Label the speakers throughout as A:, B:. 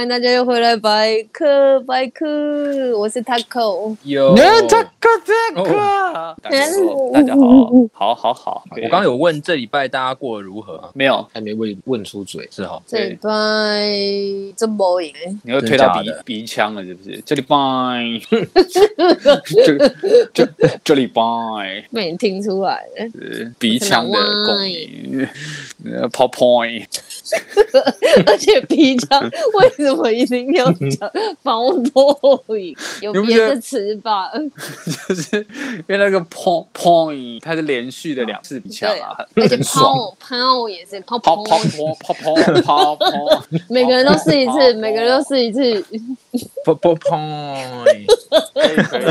A: 欢迎大家又回来百科百科，我是 Taco。
B: 有，
C: 那这个这
B: 哦
C: 个，
B: 大家好，好，好好。好。我刚刚有问这礼拜大家过得如何？啊？
C: 没有，
D: 还没问问出嘴，
B: 是哈，
A: 这礼拜真无赢。诶，
C: 你又推到鼻鼻腔了是不是？这礼拜，这这这礼拜，
A: 被你听出来。了。
C: 呃鼻腔的共鸣，呃，pop point，
A: 而且鼻腔为什么一定要讲防破音？有别的词吧？
C: 就是因为那个 pop point，它是连续的两次鼻腔
A: 对
C: 啊，，
A: 而且。抛抛也是抛
C: 泡
A: 抛
C: 泡，泡泡泡泡 泡，
A: 每个人都试一次，每个人都试一次。
B: 啵啵砰！
C: 可以可以，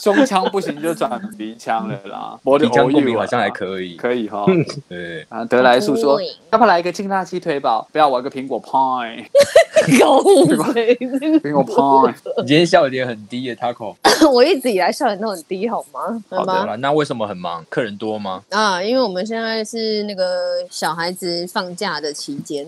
C: 胸腔不行就转鼻腔了啦。我的
B: 鼻腔共鸣
C: OU 啊
B: 好像还可以。
C: 可以哈。
B: 对，
C: 啊，德来素说要不要来一个劲辣鸡腿堡？不要，玩个苹果 派，
A: 狗嘴，
C: 苹果派。
B: 你今天笑点很低耶，Taco。
A: 我一直以来笑点都很低，好吗？
C: 好的
A: 吗？
B: 好啦，那为什么很忙？客人多吗？
A: 啊，因为我们现在是那个小孩子放假的期间，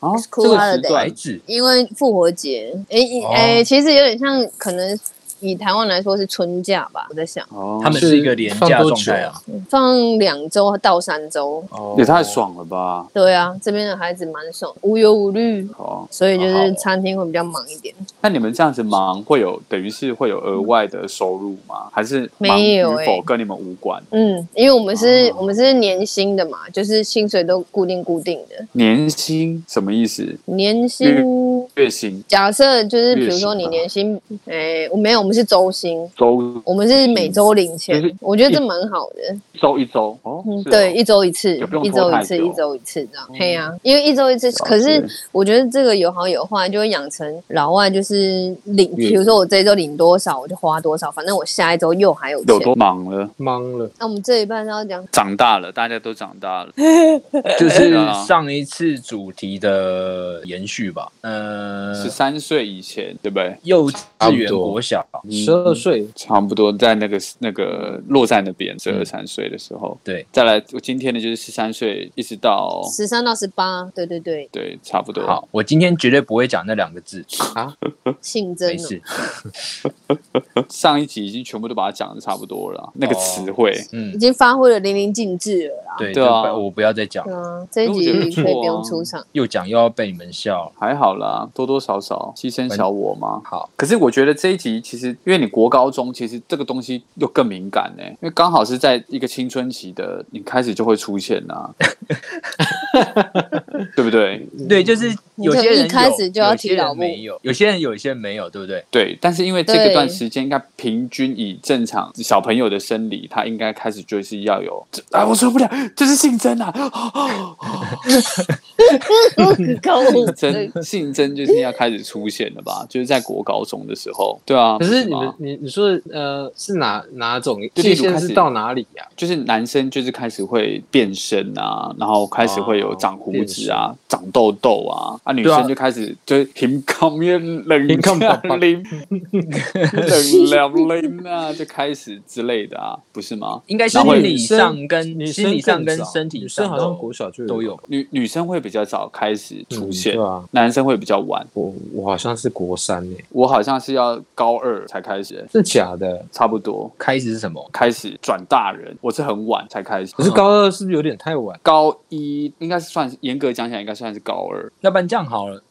A: 哦，
C: 这个时
B: 孩
C: 段
B: 子
A: 因为复活节，诶
B: 哦
A: 诶，其实有点像，可能以台湾来说是春假吧，我在想，
C: 哦，
B: 他们是一个廉价状态啊。
A: 放两周到三周。
B: 哦
C: 也太爽了吧！
A: 对啊，这边的孩子蛮爽，无忧无虑，
C: 哦，
A: 所以就是餐厅会比较忙一点。
C: 那你们这样子忙，会有等于是会有额外的收入吗？还是
A: 没有
C: 否跟你们无关？
A: 嗯，因为我们是、
C: 哦
A: 我们是年薪的嘛，就是薪水都固定固定的，
C: 年薪什么意思？
A: 年薪。
C: 月薪、
A: 假设就是比如说你年薪，哎、我没有，我们是周薪，
C: 周
A: 我们是每周领钱，我觉得这蛮好的。
C: 周一周哦
A: 对，一周一次一周一次，一周一次这样。
C: 嗯
A: 嘿呀，因为一周一次，可是我觉得这个有好有坏，就会养成老外就是领，
D: 月
A: 比如说我这一周领多少，我就花多少，反正我下一周又还有钱。
C: 有多忙了？
D: 忙了，
A: 那我们这一半是要讲
C: 长大了，大家都长大了。
B: 就是
C: 啊
B: 上一次主题的延续吧。呃，
C: 十三岁以前，对不对？
B: 幼稚园、
D: 多
B: 国小，
D: 十二岁，
C: 差不多在那个那个落在那边，十二三岁的时候。
B: 对，
C: 再来，我今天呢就是十三岁，一直到
A: 十三到十八，对对对，
C: 对，差不多。
B: 好，我今天绝对不会讲那两个字，
A: 性征哦。
B: 没事。
C: 上一集已经全部都把它讲的差不多了，那个词汇。
A: 嗯已
B: 嗯，
A: 经发挥的淋漓尽致了啦。
B: 对
C: 对啊
B: 我不要再讲
A: 对，啊，这一集可以不用出场。
B: 又讲又要被你们笑。
C: 还好啦，多多少少牺牲小我嘛。
B: 好，
C: 可是我觉得这一集其实，因为你国高中，其实这个东西又更敏感呢、因为刚好是在一个青春期的，你开始就会出现呐、对不对？
B: 对，就是有些人
A: 开始就要提
B: 没有，有些人有，有些人没有，对不对？
C: 对，但是因为这个段时间，应该平均以正常小朋友的生理，他应该开始就是要有啊，我受不了，这是性征啊，
A: 哦
C: 性征性征就是要开始出现了吧？就是在国高中的时候，对啊。
D: 可是你
C: 吗
D: 们你你说的呃是哪哪种
C: 就例如开始
D: 界限是到哪里呀？
C: 就是男生就是开始会变身啊，然后开始会有长胡子啊、长痘痘啊，啊，女生就开始就是平康面冷 冷凉林 啊，就开始之类的啊，不是吗？
B: 应该心理上跟心理上跟身体
D: 女生
B: 上都
D: 好像国小就
B: 都有。
C: 女女生会比较早开始出现，
D: 嗯对啊，
C: 男生会比较晚。
D: 我我好像是国三诶，
C: 我好像是要高二才开始，
D: 是假的。
C: 差不多
B: 开始是什么？
C: 开始转大人，我是很晚才开始。
D: 可是高二是不是有点太晚？
C: 高一应该是算是严格讲起来，应该算是高二。
B: 要不然这样好了。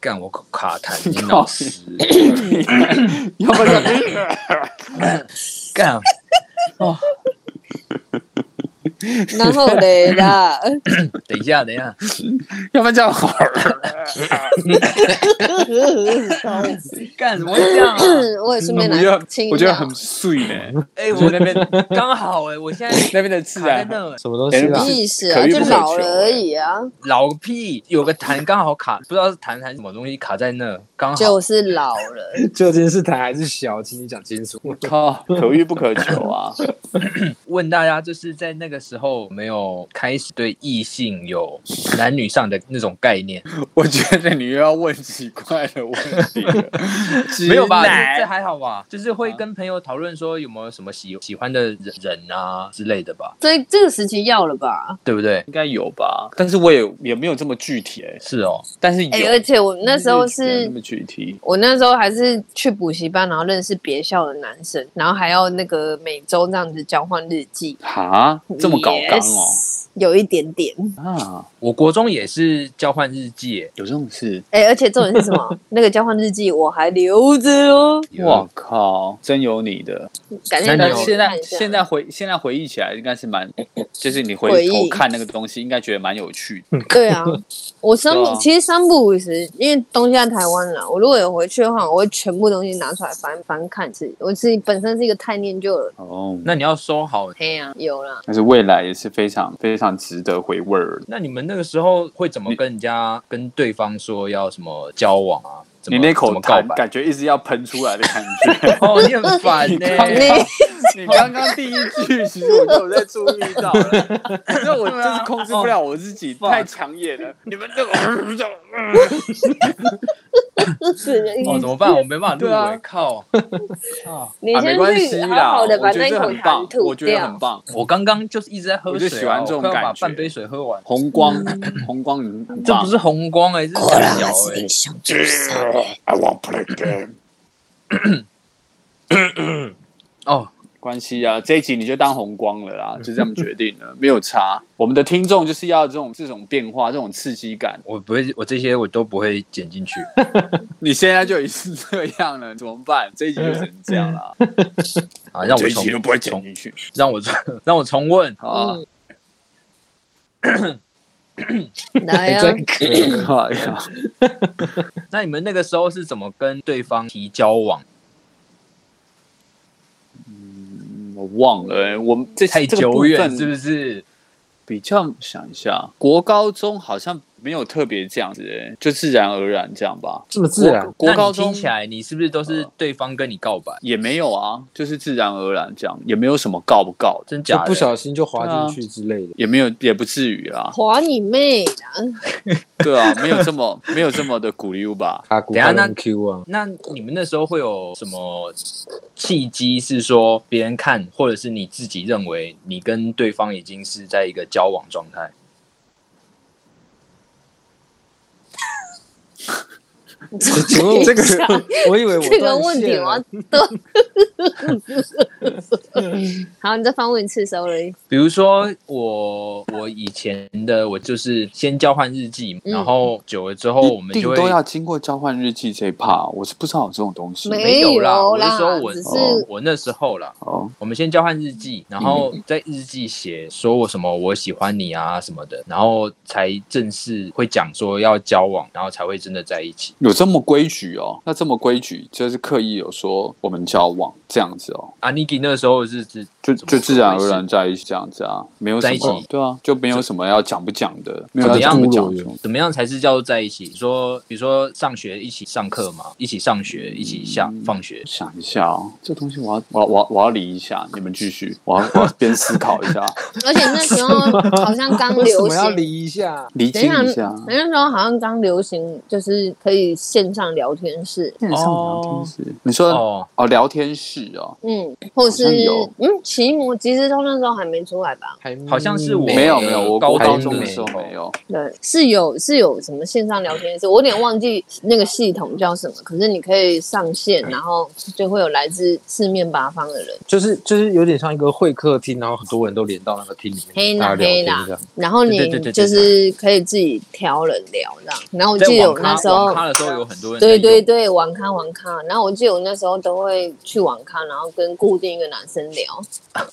B: 干我卡痰，你老师
C: 要不然
B: 干哦！
A: 然后嘞啦，
B: 等一下，等一下，
C: 要不然这样好了。
B: 干什么会这样啊？
A: 我也顺便来
C: 我觉得
A: 亲一下
C: 我觉得很碎呢，
B: 哎，我那边刚好哎，我现在
C: 那边的自
B: 卡在
C: 然，
D: 什么东西啦？
A: 意思啊，就
C: 可遇不可求
A: 老了而已啊，
B: 老个屁，有个痰刚好卡，不知道是痰还是什么东西卡在那，刚好。
A: 就是老了。
D: 究竟是痰还是小？请你讲清楚。
C: 我靠，可遇不可求啊。
B: 问大家，就是在那个时候没有开始对异性有男女上的那种概念？
C: 我觉觉得你又要问奇怪的问题了，
B: 没有吧？这还好吧？就是会跟朋友讨论说有没有什么喜喜欢的人人啊之类的吧，
A: 所以这个时期要了吧？
B: 对不对？
C: 应该有吧？但是我也也没有这么具体哎、
B: 是哦，
C: 但是有，
A: 哎、而且我那时候是
C: 那么具体。
A: 我那时候还是去补习班，然后认识别校的男生，然后还要那个每周这样子交换日记，
C: 哈，这么搞纲哦
A: Yes，有一点点。
C: 啊，
B: 我国中也是交换日记耶，
C: 有这种事？
A: 哎、而且重点是什么？那个交换日记我还留着哦，
C: 我靠，真有你的！
A: 感觉
C: 现在现在回现在回忆起来，应该是蛮，就是你
A: 回
C: 回头看那个东西，应该觉得蛮有趣的。
A: 对啊，我三不、
C: 啊
A: 其实三不五时，因为东西在台湾了，我如果有回去的话，我会全部东西拿出来翻翻看自己。我自己本身是一个太念旧了，
C: 哦，
B: 那你要收好。
A: 嘿啊、有了。
C: 但是未来也是非常非常值得回味儿。
B: 那你们那个时候会怎么跟人家跟对方说要什么交往啊？
C: 你那口？感觉一直要喷出来的感觉。
B: 哦，你很烦 呢、
C: 你
A: 你
C: 刚刚第一句，其实我就有在注意到了，因为我就是控制不了我自己，太抢眼了。你们这个，
B: 哦，怎么办？我没办法入
C: 对啊
B: 围，靠！
A: 你先
C: 没关系
A: 去好
C: 啦，
A: 好的把
C: 我觉得很棒
A: 痰，吐
C: 我觉得很。棒。
B: 我刚刚就是一直在喝水、啊，
C: 我就喜欢这种感觉
B: 半杯水喝完。
C: 红光，红光，
B: 这不是红光哎、欸，这是小哎。
C: I want play game。
B: 哦，
C: 关系啊，这一集你就当红光了啦，就这样决定了，没有差。我们的听众就是要这种这种变化，这种刺激感。
B: 我不会，我这些我都不会剪进去。
C: 你现在就已经是这样了，怎么办？这一集就只能这样了，
B: 啊，让我
C: 这一
B: 重
C: 集都不会剪进去。
B: 让我重让我重问，
C: 好啊，
A: 来呀、
D: 真可
C: 哎呀，
B: 那你们那个时候是怎么跟对方提交往？
C: 嗯我忘了、欸，我们这
B: 太久远是不是？
C: 比较想一下，国高中好像没有特别这样子、欸，就自然而然这样吧。
D: 这么自然
B: 那
C: 高
B: 听起来，你是不是都是对方跟你告白？
C: 也没有啊，就是自然而然这样，也没有什么告不告，
B: 真假的？
D: 就不小心就滑进去之类的。
C: 也没有也不至于啦。
A: 滑你妹啊！
C: 对啊，没有这么没有这么的鼓溜吧。
B: 等下那
D: Q 啊，
B: 那你们那时候会有什么契机？是说别人看，或者是你自己认为你跟对方已经是在一个交往状态？
D: 请问这个，我以为我
A: 这个问题
D: 线了
A: 我要 好，你再翻问一次，sorry。
B: 比如说我我以前的我就是先交换日记，
A: 嗯
B: 然后久了之后我们就
C: 都要经过交换日记这一趴，我是不知道有这种东西。
A: 没
B: 没有啦，我
A: 有啦
B: 那时候我
A: 只是
B: 哦我那时候啦，
C: 哦，
B: 我们先交换日记，然后在日记写说我什么我喜欢你啊什么的，然后才正式会讲说要交往，然后才会真的在一起。
C: 有这么规矩哦？那这么规矩，就是刻意有说我们交往这样子哦，
B: 啊 k i 那时候是是
C: 就就自然而然在一起这样子啊，没有什
B: 在一
C: 么
B: 起
C: 对啊，就没有什么要讲不讲的，没有
B: 怎么样
D: 怎么
C: 的。
B: 怎么样才是叫做在一起？说比如说上学一起上课嘛，一起上学，一起下
C: 嗯
B: 放学。
C: 想一下哦，这东西我要我要我要我要理一下，你们继续，我要我要边思考一下，
A: 而且那时候好像刚流行，
D: 离一下？
C: 理
A: 等一下
C: 清一下。
A: 那时候好像刚流行，就是可以线上聊天室，
C: 线上聊天室，你说
B: 哦，
C: 哦，聊天室哦，
A: 嗯，或
C: 好
A: 是嗯，奇摩即时通那时候还没出来吧？
D: 还
B: 好像是我
C: 没有没有，我
B: 高
C: 高
B: 中的
C: 时候没有。
A: 对，是有是有什么线上聊天室，我有点忘记那个系统叫什么，可是你可以上线，然后就会有来自四面八方的人，
D: 就是就是有点像一个会客厅，然后很多人都连到那个厅里面，大
A: 啦
D: 家聊天
A: 黑啦
D: 这样。
A: 然后你就是可以自己挑人聊这样。然后我记得我那时候
B: 网咖的时候有很多人在
A: 对对对，网咖网咖。然后我记得我那时候都会去网咖，然后跟固定一个男生聊，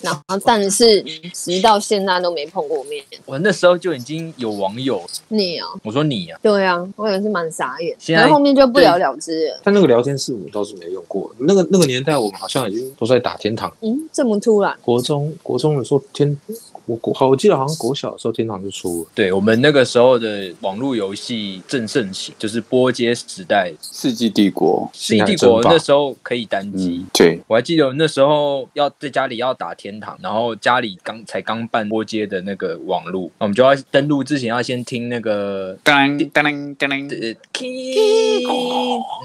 A: 然后但是直到现在都没碰过面。
B: 我那时候就已经有网友，
A: 你啊，
B: 我说你啊，
A: 对啊，我也是蛮傻眼，然后后面就不了了之了。
D: 但那个聊天室我倒是没用过，那个那个年代我们好像已经都在打天堂。
A: 嗯，这么突然，
D: 国中国中的时候天我国好，我记得好像国小的时候天堂就出了。
B: 对我们那个时候的网络游戏正盛行，就是波街时代，
C: 世纪帝国，
B: 世纪帝国那时候可以单机。
C: 嗯，对，
B: 我还记得那时候要在家里要打天堂，然后家里刚才刚办波街的那个网络，我们就要登录之前要先听那个
C: 当当当当当，
B: 呃 key，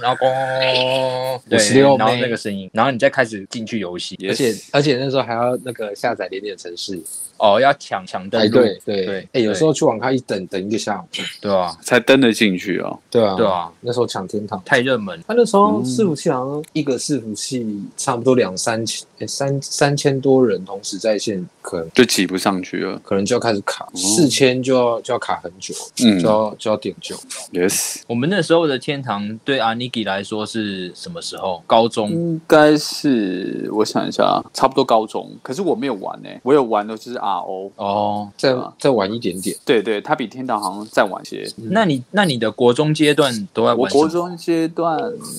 B: 然后咣，对，然后那个声音，然后你再开始进去游戏。
D: 而且而且那时候还要那个下载点点程式
B: 哦，要抢抢登
D: 排
B: 录，
D: 对
B: 对
D: 哎，有时候去网咖一等等一个下午，
B: 对啊，
C: 才登得进去哦。
D: 对啊
B: 对啊，
D: 那时候抢天堂，
B: 太热门。
D: 他那时候
C: 嗯
D: 伺服器好像一个伺服器差不多两三千，诶三三千多人同时在线，可能
C: 就挤不上去了。
D: 可能就要开始卡，四千就要就要卡很久，
C: 嗯
D: 就要就要点救。
C: ，yes，
B: 我们那时候的天堂对阿尼基来说是什么时候？高中。
C: 应该是我想一下，差不多高中。可是我没有玩呢、我有玩的就是 RO。
B: 哦，
D: 再
C: 啊
D: 再晚一点点，
C: 对对，它比天堂好像再晚些。
B: 那你那你的国中阶段都在玩什么
C: 国中阶段，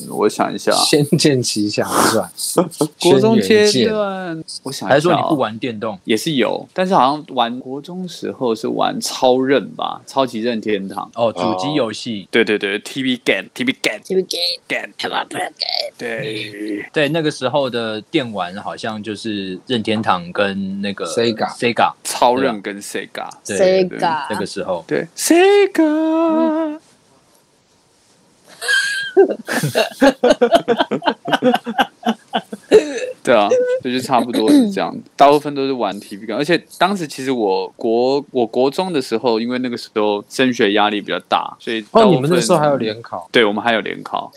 C: 我想一下，《
D: 仙剑奇侠传》
C: 国中阶段，我想一下、哦
B: 还是说你不？玩电动？
C: 也是有，但是好像玩国中时候是玩超任吧，超级任天堂。
B: 哦，主机游戏。
C: 对对对，TV Game，TV Game
A: 是不是给
C: Game，对，
B: 对，那个时候的电玩好像就是任天堂跟那个
D: Sega
B: Sega，
C: 超任跟 Sega，
B: 对
A: Sega
B: 那个时候。
C: 对 Sega，对啊，就是差不多是这样，大部分都是玩 TV 感，而且当时其实我国我国中的时候，因为那个时候升学压力比较大，所以大
D: 哦，你们那时候还有联考，
C: 对，我们还有联考，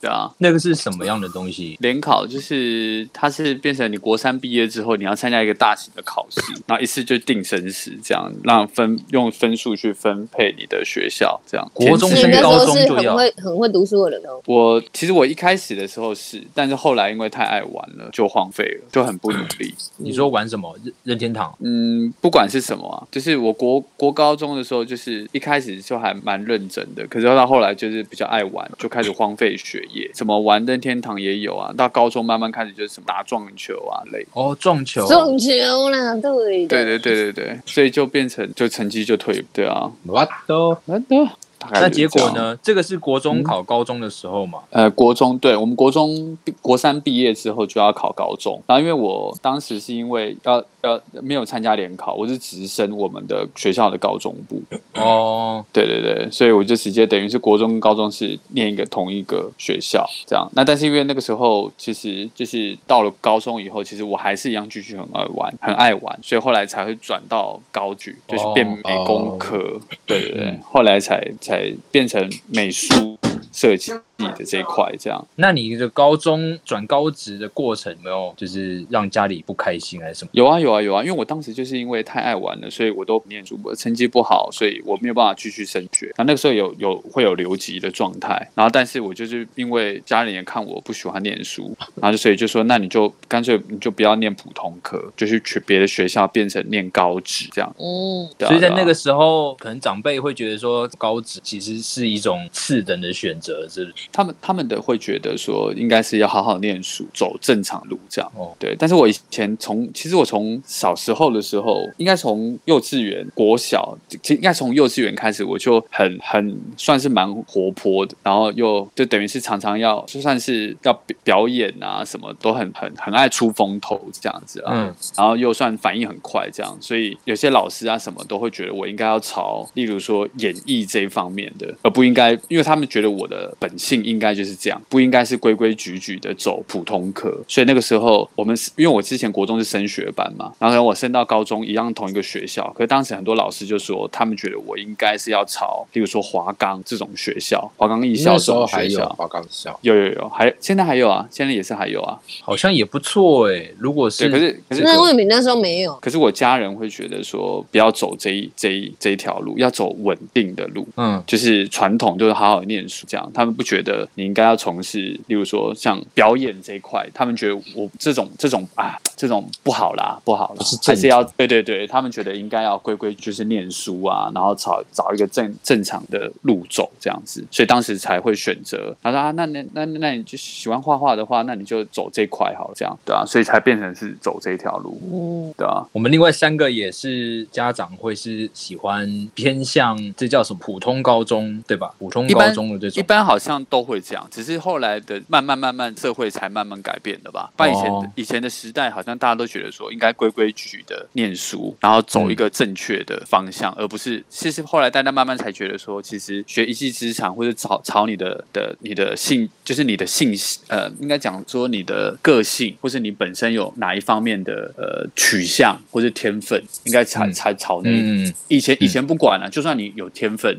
C: 对啊，
B: 那个是什么样的东西？
C: 联考就是它是变成你国三毕业之后，你要参加一个大型的考试，然后一次就定生死，这样让分用分数去分配你的学校，这样。
B: 国中
A: 你
B: 升高中就要
A: 很会很会读书的人哦。
C: 我其实我一开始的时候是，但是后来因为太爱玩了，就荒废了，就很不努力。
B: 你说玩什么？任任天堂？
C: 嗯，不管是什么啊，就是我国国高中的时候，就是一开始就还蛮认真的，可是到后来就是比较爱玩，就开始荒废学业。什么玩任天堂也有啊，到高中慢慢开始就是什么打撞球啊类。
B: 哦，撞球。
A: 撞球啦，对的
C: 对对对对对，所以就变成就成绩就退，对啊，
D: 我都
C: 那的。
B: 那？结果呢？这个是国中考高中的时候嘛？
C: 呃，国中对我们国中毕国三毕业之后就要考高中，然后因为我当时是因为要要没有参加联考，我是直升我们的学校的高中部，
B: 哦，
C: 对对对，所以我就直接等于是国中跟高中是念一个同一个学校这样。那但是因为那个时候其实就是到了高中以后，其实我还是一样继续很爱玩，很爱玩，所以后来才会转到高举，就是变美工科。对对对，后来才才才变成美术设计。的这一块这样。
B: 那你的高中转高职的过程有没有就是让家里不开心还是什么？
C: 有啊有啊有啊，因为我当时就是因为太爱玩了，所以我都不念书，我成绩不好，所以我没有办法继续升学。那那个时候有有会有留级的状态，然后但是我就是因为家里人看我不喜欢念书，然后就所以就说那你就干脆你就不要念普通科，就去去别的学校变成念高职这样。
A: 嗯，
C: 对啊对啊
B: 所以在那个时候，可能长辈会觉得说高职其实是一种次等的选择，是不是？
C: 他们他们的会觉得说应该是要好好念书，走正常路这样。
B: 哦
C: 对，但是我以前从其实我从小时候的时候，应该从幼稚园、国小，其实应该从幼稚园开始，我就很很算是蛮活泼的，然后又就等于是常常要就算是要表表演啊，什么都很很很爱出风头这样子啊。
B: 嗯，
C: 然后又算反应很快，这样，所以有些老师啊什么都会觉得我应该要朝，例如说演艺这一方面的，而不应该，因为他们觉得我的本性应该就是这样，不应该是规规矩矩的走普通科。所以那个时候我们是因为我之前国中是升学班嘛，然后我升到高中一样同一个学校，可是当时很多老师就说，他们觉得我应该是要朝，例如说华冈这种学校，华冈艺校
D: 那
C: 这种
D: 时候还有
C: 学校。
D: 华冈校，
C: 有有有，还现在还有啊，现在也是还有啊。
B: 好像也不错哎。如果是，
C: 可是可是
A: 那为什么那时候没有？
C: 可是我家人会觉得说，不要走这一这一这一条路，要走稳定的路，
B: 嗯，
C: 就是传统，就是好好念书这样。他们不觉得得你应该要从事，例如说像表演这一块，他们觉得我这种这种啊这种不好啦，不好啦
D: 不是，
C: 还是要对对对，他们觉得应该要规规就是念书啊，然后找找一个正正常的路走这样子，所以当时才会选择。他说啊，那那那那你就喜欢画画的话，那你就走这块好了，这样对啊，所以才变成是走这条路，
A: 嗯，
C: 对啊。
B: 我们另外三个也是家长会是喜欢偏向这叫什么普通高中对吧？普通高中的这种一，
C: 般好像都会这样，只是后来的慢慢慢慢社会才慢慢改变的吧。不然以前、
B: 哦。
C: 以前的时代，好像大家都觉得说应该规规矩矩的念书，然后走一个正确的方向，而不是其实后来大家慢慢才觉得说，其实学一技之长或者朝朝你的的你的性，就是你的性呃，应该讲说你的个性，或是你本身有哪一方面的呃取向或是天分，应该才、
B: 嗯。
C: 才朝那
B: 嗯，
C: 以前以前不管了、就算你有天分，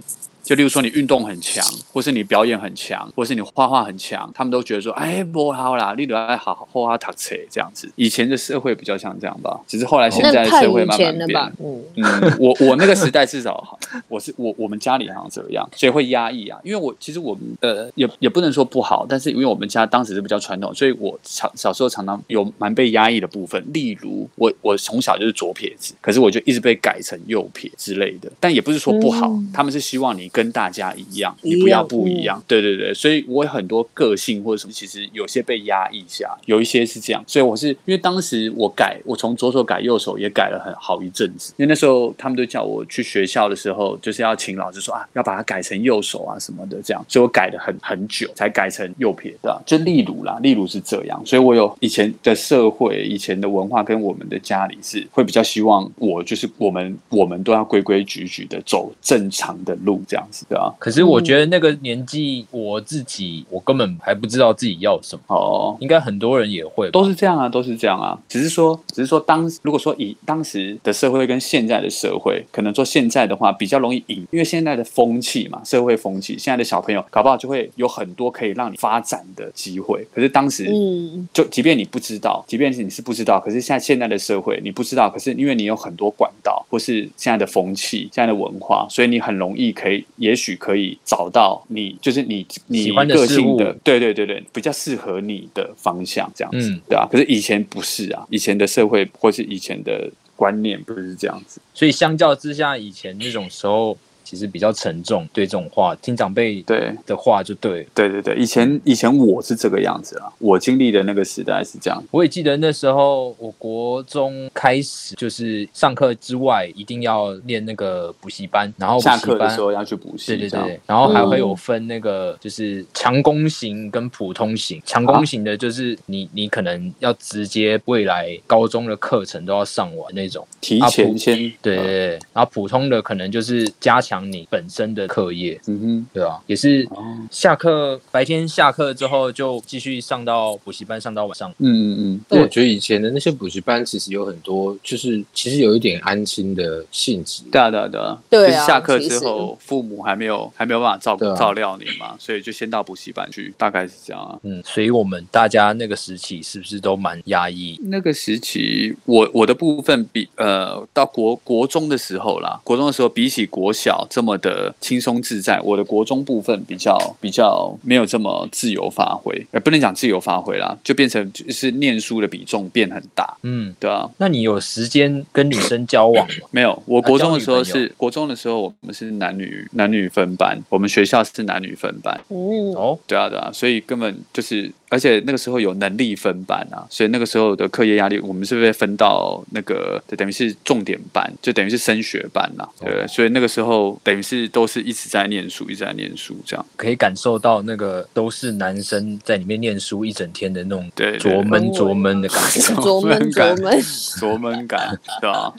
C: 就例如说你运动很强，或是你表演很强，或是你画画很强，他们都觉得说，哎，不好啦，你得要好好画画读册这样子。以前的社会比较像这样吧，只是后来现在的社会慢慢变？
A: 嗯，
C: 嗯，我我那个时代至少，我是我我们家里好像这样，所以会压抑啊。因为我其实我们呃也也不能说不好，但是因为我们家当时是比较传统，所以我小小时候常常有蛮被压抑的部分。例如我我从小就是左撇子，可是我就一直被改成右撇之类的，但也不是说不好，
A: 嗯
C: 他们是希望你跟大家一样，
A: 一样
C: 你不要不一样。对对对，所以我有很多个性或者什么，其实有些被压抑下，有一些是这样。所以我是因为当时我改，我从左手改右手也改了很好一阵子，因为那时候他们都叫我去学校的时候，就是要请老师说啊，要把它改成右手啊什么的，这样，所以我改了很很久才改成右撇的，就例如啦，例如是这样，所以我有以前的社会、以前的文化跟我们的家里是会比较希望我就是我们我们都要规规矩矩的走正常的路这样子的啊。
B: 可是我觉得那个年纪，我自己我根本还不知道自己要什么，
C: 哦，
B: 应该很多人也会，
C: 都是这样啊，都是这样啊。只是说，只是说当如果说以当时的社会跟现在的社会，可能说现在的话比较容易赢，因为现在的风气嘛，社会风气，现在的小朋友搞不好就会有很多可以让你发展的机会。可是当时，
A: 嗯，
C: 就即便你不知道，即便是你是不知道，可是现在现在的社会你不知道，可是因为你有很多管道，或是现在的风气、现在的文化，所以你很容易可以，也许可以找到你就是你你
B: 喜欢的事物
C: 个性的，对对对对，比较适合你的方向这样子，
B: 嗯
C: 对啊。可是以前不是啊，以前的社会或是以前的观念不是这样子，
B: 所以相较之下，以前那种时候其实比较沉重，对这种话听长辈
C: 对。
B: 的话就对了。
C: 对对对，以前以前我是这个样子啊，我经历的那个时代是这样。
B: 我也记得那时候，我国中开始就是上课之外一定要练那个补习班，然后
C: 下课的时候要去补习，
B: 对对对，然后还会有分那个就是强攻型跟普通型。强攻型的就是你你可能要直接未来高中的课程都要上完那种，
C: 提前先
B: 对对对。然后普通的可能就是加强你本身的课业，
C: 嗯哼
B: 对啊，也是下课白天下课之后就继续上到补习班，上到晚上。
C: 嗯嗯嗯，
D: 但我觉得以前的那些补习班其实有很多，就是其实有一点安心的性质。
C: 对啊对啊对啊，
A: 对啊
C: 就是下课之后，父母还没有还没有办法照顾
D: 啊
C: 照料你嘛，所以就先到补习班去，大概是这样啊。
B: 嗯，所以我们大家那个时期是不是都蛮压抑？
C: 那个时期，我我的部分比呃到国国中的时候啦，国中的时候比起国小这么的轻松自在，我的国中部分比较比较没有这么自由发挥，呃，不能讲自由发挥啦，就变成就是念书的比重变很大，
B: 嗯，
C: 对啊，
B: 那你有时间跟女生交往吗？
C: 没有，我国中的时候是国中的时候，我们是男女男女分班，我们学校是男女分班，
A: 嗯，
B: 哦，
C: 对啊，对啊，所以根本就是，而且那个时候有能力分班啊，所以那个时候的课业压力，我们是被分到那个，等于是重点班，就等于是升学班啦、对，所以那个时候等于是都是一直在念书，一直在念书这样。
B: 可以感受到那个都是男生在里面念书一整天的那种
C: 对
B: 闷
A: 对
B: 琢闷的感觉。
A: 琢闷
C: 感
A: 琢闷，
C: 感，对吧、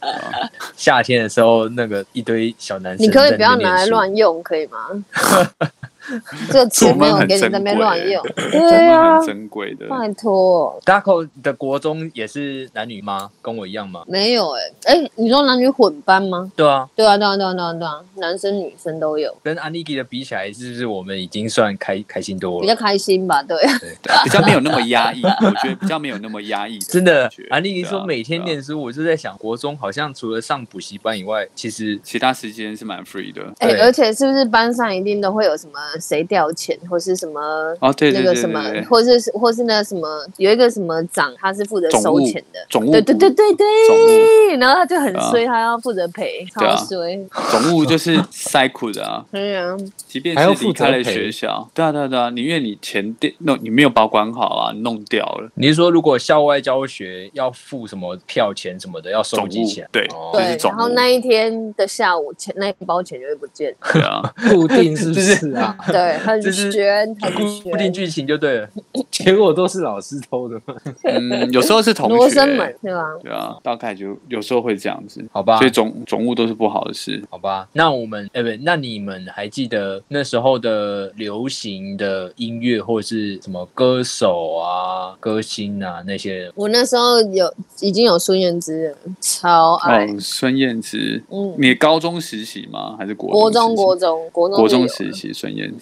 B: 夏天的时候，那个一堆小男生，
A: 你可以不要拿来。乱用，可以吗？这个词没有给你在那边乱用，对
C: 闷
A: 啊
C: 很，珍贵的。
A: 拜托
B: ，Daco 的国中也是男女吗？跟我一样吗？
A: 没有哎、哎、你说男女混班吗？
B: 对啊，
A: 对啊，对啊，对啊，对啊，对啊，男生女生都有，
B: 跟 Aniki 的比起来，是不是我们已经算开开心多了？
A: 比较开心吧？对，
C: 对 比较没有那么压抑，我觉得比较没有那么压抑。
B: 真的
C: 感觉，
B: 安妮
C: 对啊
B: 说每天念书，我就在想，国中好像除了上补习班以外，其实
C: 其他时间是蛮 free 的。
A: 哎、
B: 对
A: 而且是不是班上一定都会有什么谁掉钱，或是什么
C: 哦，对对
A: 那个什么
C: 对对对，，
A: 或是或是那什么有一个什么长，他是负责收钱的。
C: 总务
A: 对对对对对，然后他就很衰，他要负责赔，
C: 对啊
A: 超衰。
C: 总务就是塞苦的啊，
A: 对啊，
C: 即便
D: 还要负
C: 是离开了学校，对啊对啊对啊，你因为你钱掉弄你没有保管好啊，弄掉了，
B: 你是说如果校外教学要付什么票钱什么的，要收集起来？
C: 对
B: 哦
A: 对，然后那一天的下午，钱那一包钱就会不见。
C: 对啊，
D: 固定是不是啊？
A: 对，很
B: 悬，很
A: 悬，很
B: 固定。剧情就对了。
D: 结果都是老师偷的嘛。
C: 嗯，有时候是同
A: 罗
C: 学，
A: 生门对吧？
C: 对啊，大概就有时候会这样子，
B: 好吧
C: 所以总总务都是不好的事。
B: 好吧，那我们哎不，那你们还记得那时候的流行的音乐或者是什么歌手啊、歌星啊那些？
A: 我那时候有已经有孙燕姿了，超爱。
C: 哦，孙燕姿，
A: 嗯，
C: 你高中实习吗？还是国
A: 国中国中国中
C: 国中
A: 就有
C: 时期孙燕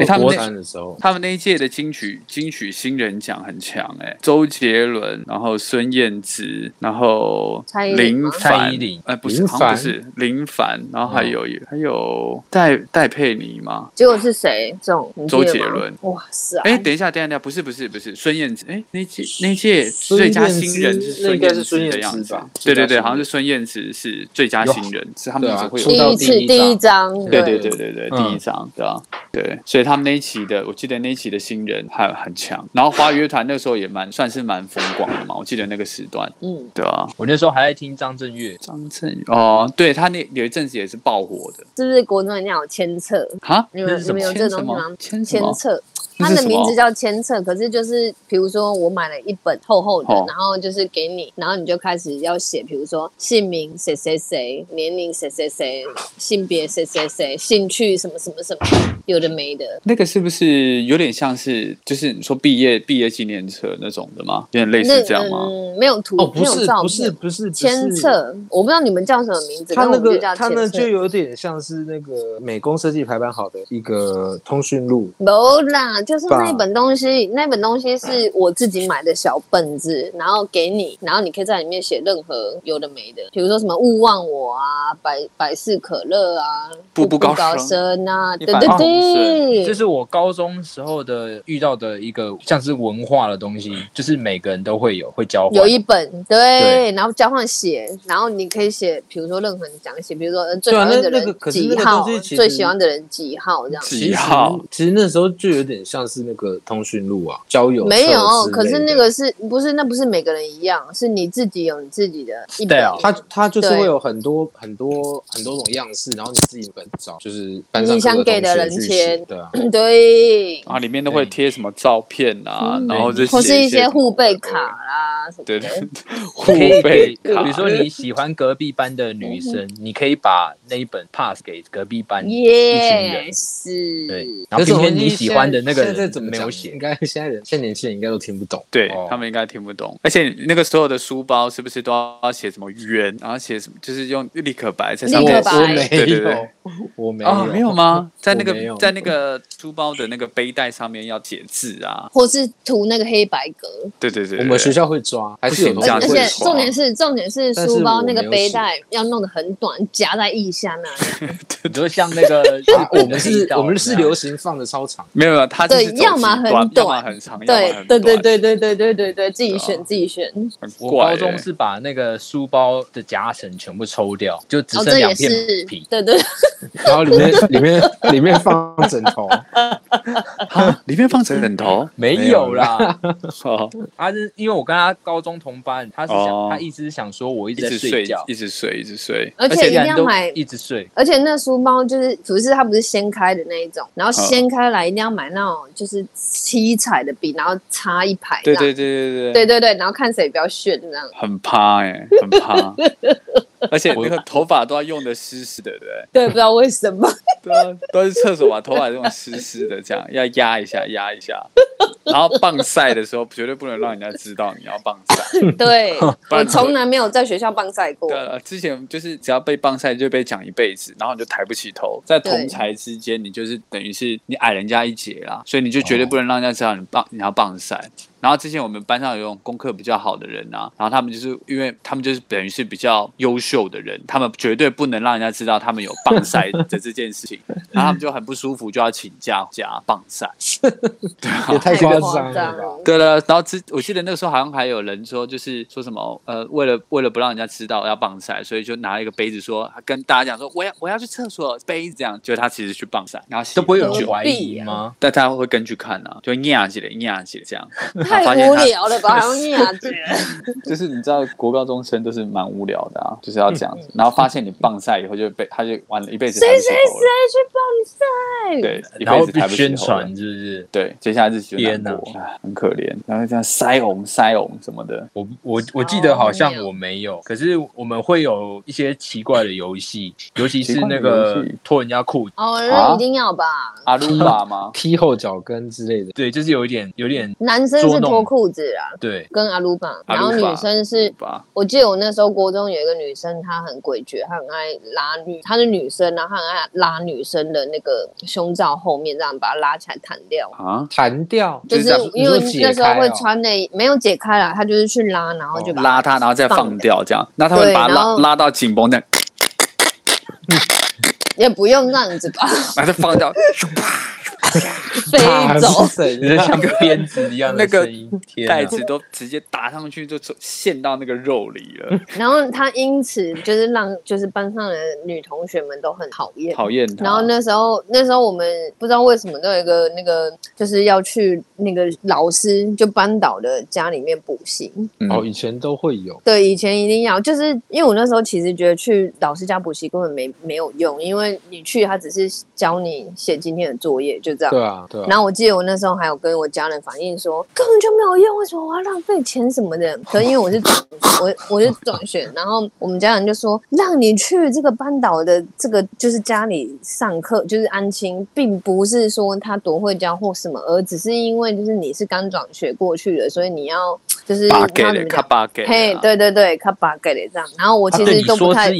C: 哎，他们
D: 国
C: 那
D: 三的时候，
C: 他们那一届的金曲金曲新人奖很强哎、周杰伦，然后孙燕姿，然后
A: 林
C: 凡，
B: 蔡依林。
C: 哎、不是，好像不是林凡，然后还有、还有戴戴佩妮吗。
A: 结果是谁？
C: 周杰伦。
A: 哇塞！
C: 哎、等一下，等一下，等一下，不是，不是，不是孙燕姿。哎、那届那届最佳新人是
D: 应该是
C: 孙
D: 孙燕
C: 燕姿的样子。
D: 姿吧
C: 对对对，好像是孙燕姿是最佳新人，是他们一直会有
A: 第一次第
D: 第一张，
C: 对对对对对，
B: 嗯。
C: 第一张对啊，对，所以他们那一期的，我记得那一期的新人还很强，然后华语乐团那时候也蛮算是蛮风光的嘛，我记得那个时段，
A: 嗯，
C: 对啊，
B: 我那时候还在听张震岳，
C: 张震岳哦，对他那有一阵子也是爆火的，
A: 是不是国中一定要有签册？
C: 哈，
A: 你们有这
C: 签什么
A: 东西吗？
C: 签什么？
A: 签册，它
C: 那是什么？
A: 的名字叫签册，可是就是比如说我买了一本厚厚的，
C: 哦
A: 然后就是给你，然后你就开始要写，比如说姓名谁谁谁，年龄谁谁谁，性别谁谁谁，兴趣什么什么什么，有的没的。
C: 那个是不是有点像是就是你说毕业毕业纪念册那种的吗？有点类似这样吗？
A: 嗯，没有图，
D: 哦，不
A: 没有照
D: 是不是
A: 片。
D: 不是不是
A: 签册，我不知道你们叫什么名字，
D: 他那个他那。就有点像是那个美工设计排版好的一个通讯录，
A: 没啦，就是那本东西，那本东西是我自己买的小本子，然后给你，然后你可以在里面写任何有的没的，比如说什么勿忘我啊，百百事可乐啊，
C: 步步高
A: 高
C: 升
A: 升啊，对对
C: 风顺，
B: 这是我高中时候的遇到的一个像是文化的东西，就是每个人都会有会交换。
A: 有一本对，
B: 对。
A: 然后交换写，然后你可以写，比如说任何你想写，比如说呃最
D: 对啊
A: 讨厌的人几
D: 那个
A: 号最喜欢的人几号这样。
C: 几号
D: 其实那时候就有点像是那个通讯录啊，交友
A: 没有可是那个是不是那不是每个人一样，是你自己有你自己的一本。
B: Style
D: 它它就是会有很多很多很多种样式，然后你自己本找，就是班上
A: 你想给的人
D: 同学去写
A: 签
D: 对啊，
A: 对，
C: 啊，里面都会贴什么照片啊，
A: 嗯。
C: 然后就
A: 或是一些互背卡啦什么
C: 对
A: 的。
C: 对。，互
B: 可以
C: 背
B: 给，
C: 卡，
B: 比如说你喜欢隔壁班的女生，你可以把那一本 pass 给隔壁班一群人。
A: 也是，
B: 对，然后今天你喜欢的那个
D: 现在
B: 人
D: 怎么
B: 没有写。
D: 应，该现在人现在年轻人应该都听不懂。
C: 对、
B: 哦。
C: 他们应该听不懂，而且那个时候的书包是不是都要写什么圆，然后写什么，就是用立可白在上面
D: 我没
C: 对对对。
D: 有，我没有，
C: 哦，没有吗？在那
D: 我没有
C: 在那个书包的那个背带上面要写字啊，
A: 或是涂那个黑白格，
C: 对对对对
D: 我们学校会抓，还是有
C: 这
A: 而且重点是重点是书包那个背带要弄得很短，夹在腋下那样。
B: 你说像那个
D: 啊我们是 我们是
B: 流。
D: 行放的超长，
C: 没有没有，他就是
A: 对，要么很
C: 短，要么
A: 短，
C: 很长，要么
A: 对
C: 很
A: 对对
C: 短，
A: 对对对对对对，自己选自己选。
B: 我。高中是把那个书包的夹层全部抽掉，就只
A: 哦，这也
B: 剩两片
A: 是
B: 皮。
A: 对对，
D: 然后里面里面里面放枕头，
C: 啊，里面放枕头？
B: 没有啦，
C: 哦，
B: 他是因为我跟他高中同班，他是想、
C: 哦。
B: 他一直想说我一
C: 一
B: 直在
C: 睡
B: 觉，，
C: 一直睡，一直睡。
A: 而且一定要买
B: 一直睡，
A: 而且那书包就是不是它不是掀开的那一种，然后
C: 嗯。
A: 掀开来一定要买那种就是七彩的笔，然后插一排
C: 对对对对对
A: 对。对对，然后看谁比较炫这样。
C: 很趴哎、很趴，而且那个头发都要用的湿湿的，对不对？
A: 对，不知道为什么。
C: 对啊，都是厕所把头发用湿湿的，这样要压一下，压一下。然后棒晒的时候，绝对不能让人家知道你要棒晒。
A: 对，我
C: 然
A: 从来没有在学校棒晒过
C: 对。啊，之前就是只要被棒晒就被讲一辈子，然后你就抬不起头，在同才之间，你就是等于是你矮人家一截啦，所以你就绝对不能让人家知道你棒你要棒晒。然后之前我们班上有种功课比较好的人啊，然后他们就是因为他们就是等于是比较优秀的人，他们绝对不能让人家知道他们有棒赛的这件事情，然后他们就很不舒服，就要请假加棒赛。
D: 也太夸张了
A: 太夸张
D: 吧？
C: 对了，然后之我记得那个时候好像还有人说，就是说什么呃，为了为了不让人家知道要棒赛，所以就拿了一个杯子说跟大家讲说我要我要去厕所杯子这样，结果他其实去棒赛，然后洗
B: 都不会有怀疑吗？
C: 但他会跟去看啊，就压起来压起来这样，
A: 太无聊了吧？还用雅姐？
C: 就是你知道国高中生都是蛮无聊的啊，就是要这样子，然后发现你棒赛以后就被他就玩了一辈子
A: 谁谁，谁去棒赛？
C: 对，一
B: 然后
C: 子抬不起
B: 宣传是不是？
C: 对，接下来日子就
B: 天哪
C: 难过，唉很可怜，然后这样腮红腮红什么的，
B: 我我我记得好像
A: 哦
B: 我没有，可是我们会有一些奇怪的游戏，尤其是那个脱人家裤子，
A: 哦，那一定要吧？
C: 阿鲁巴吗？
D: 踢后脚跟之类的，
B: 对，就是有一点有点
A: 男生是脱裤子啊，
B: 对，
A: 跟阿鲁巴，然后女生是，我记得我那时候国中有一个女生，她很诡谲，她很爱拉女，她是女生，然后她很爱拉女生的那个胸罩后面，这样把它拉起来弹掉。
C: 啊，
D: 弹掉，
A: 就是因为那时候会穿的没有解开啦，她就是去拉，然后就把
C: 哦拉它，然后再放掉，这样，那他们
A: 对
C: 把它拉拉到紧绷的，
A: 也不用这样子吧，
C: 把它放掉，
A: 飞走。
D: 谁
B: 你就像鞭子一样的
C: 那个袋子都直接打上去，就陷到那个肉里了，
A: 然后他因此就是让就是班上的女同学们都很讨厌。
C: 讨厌他。
A: 然后那时候，那时候我们不知道为什么都有一个那个，就是要去那个老师就班导的家里面补习。
C: 嗯
D: 哦，以前都会有，
A: 对，以前一定要，就是因为我那时候其实觉得去老师家补习根本没没有用，因为你去他只是教你写今天的作业，就这样。
D: 对啊，对啊。
A: 然后我记得我那时候还有跟我家人反映说，根本就没有用，为什么我要浪费钱什么的？可因为我是转，我 我是转学，然后我们家人就说，让你去这个班导的这个就是家里上课，就是安亲，并不是说他多会教或什么，而只是因为就是你是刚转学过去的，所以你要就是
C: 八给的，
A: 他怎么讲？
C: 卡八给
A: 嘿，对对对，他把给的这样，然后我其实都不太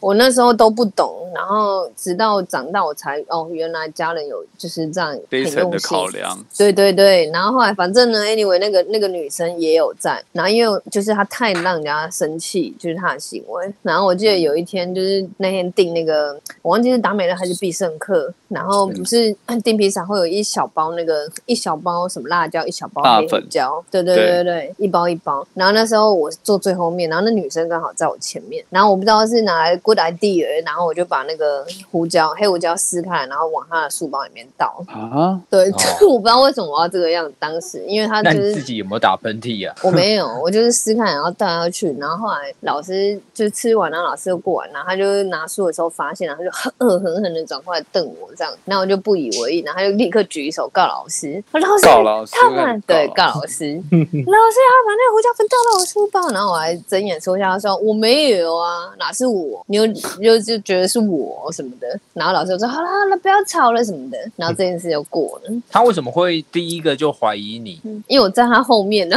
A: 我那时候都不懂，然后直到长大我才哦，原来家人有就是这样
C: 这一层的
A: 很用心
C: 考量，
A: 对对对，然后后来反正呢，anyway 那个那个女生也有在，然后因为就是她太让人家生气，就是她的行为。然后我记得有一天就是那天订那个，我忘记是达美乐还是必胜客，然后不是 订披萨会有一小包那个一小包什么辣椒，一小包黑
C: 粉
A: 椒，对对对。对对，一包一包。然后那时候我坐最后面，然后那女生刚好在我前面，然后我不知道是哪来的 good idea，然后我就把那个胡椒黑胡椒撕开，然后往她的书包里面倒。
C: 啊，
A: 对，
B: 哦
A: 我不知道为什么我要这个样子。当时，因为他就是自
B: 己有没有打喷嚏啊？
A: 我没有，我就是撕开然后倒下去，然后后来老师就吃完，然后老师又过完，然后他就拿书的时候发现，然后他就很恶狠狠的转过来瞪我这样，然后我就不以为意，然后他就立刻举手告老师，老师
C: 告老师
A: 他们对
C: 告
A: 告老师，老师他把那个胡椒粉倒到我书包，然后我还睁眼说瞎说我没有啊，哪是我，你又又就觉得是我什么的，然后老师就说好了好了，不要吵了什么的，然后这件事就过了。
B: 他为什么会第一个就怀疑你？
A: 因为我在他后面呢，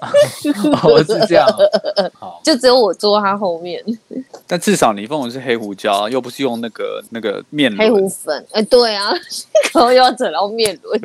B: 哦，是这样。好，
A: 就只有我坐他后面。
C: 但至少你用的是黑胡椒，又不是用那个那个面
A: 黑胡，粉，哎、对啊，然后又要整到面轮，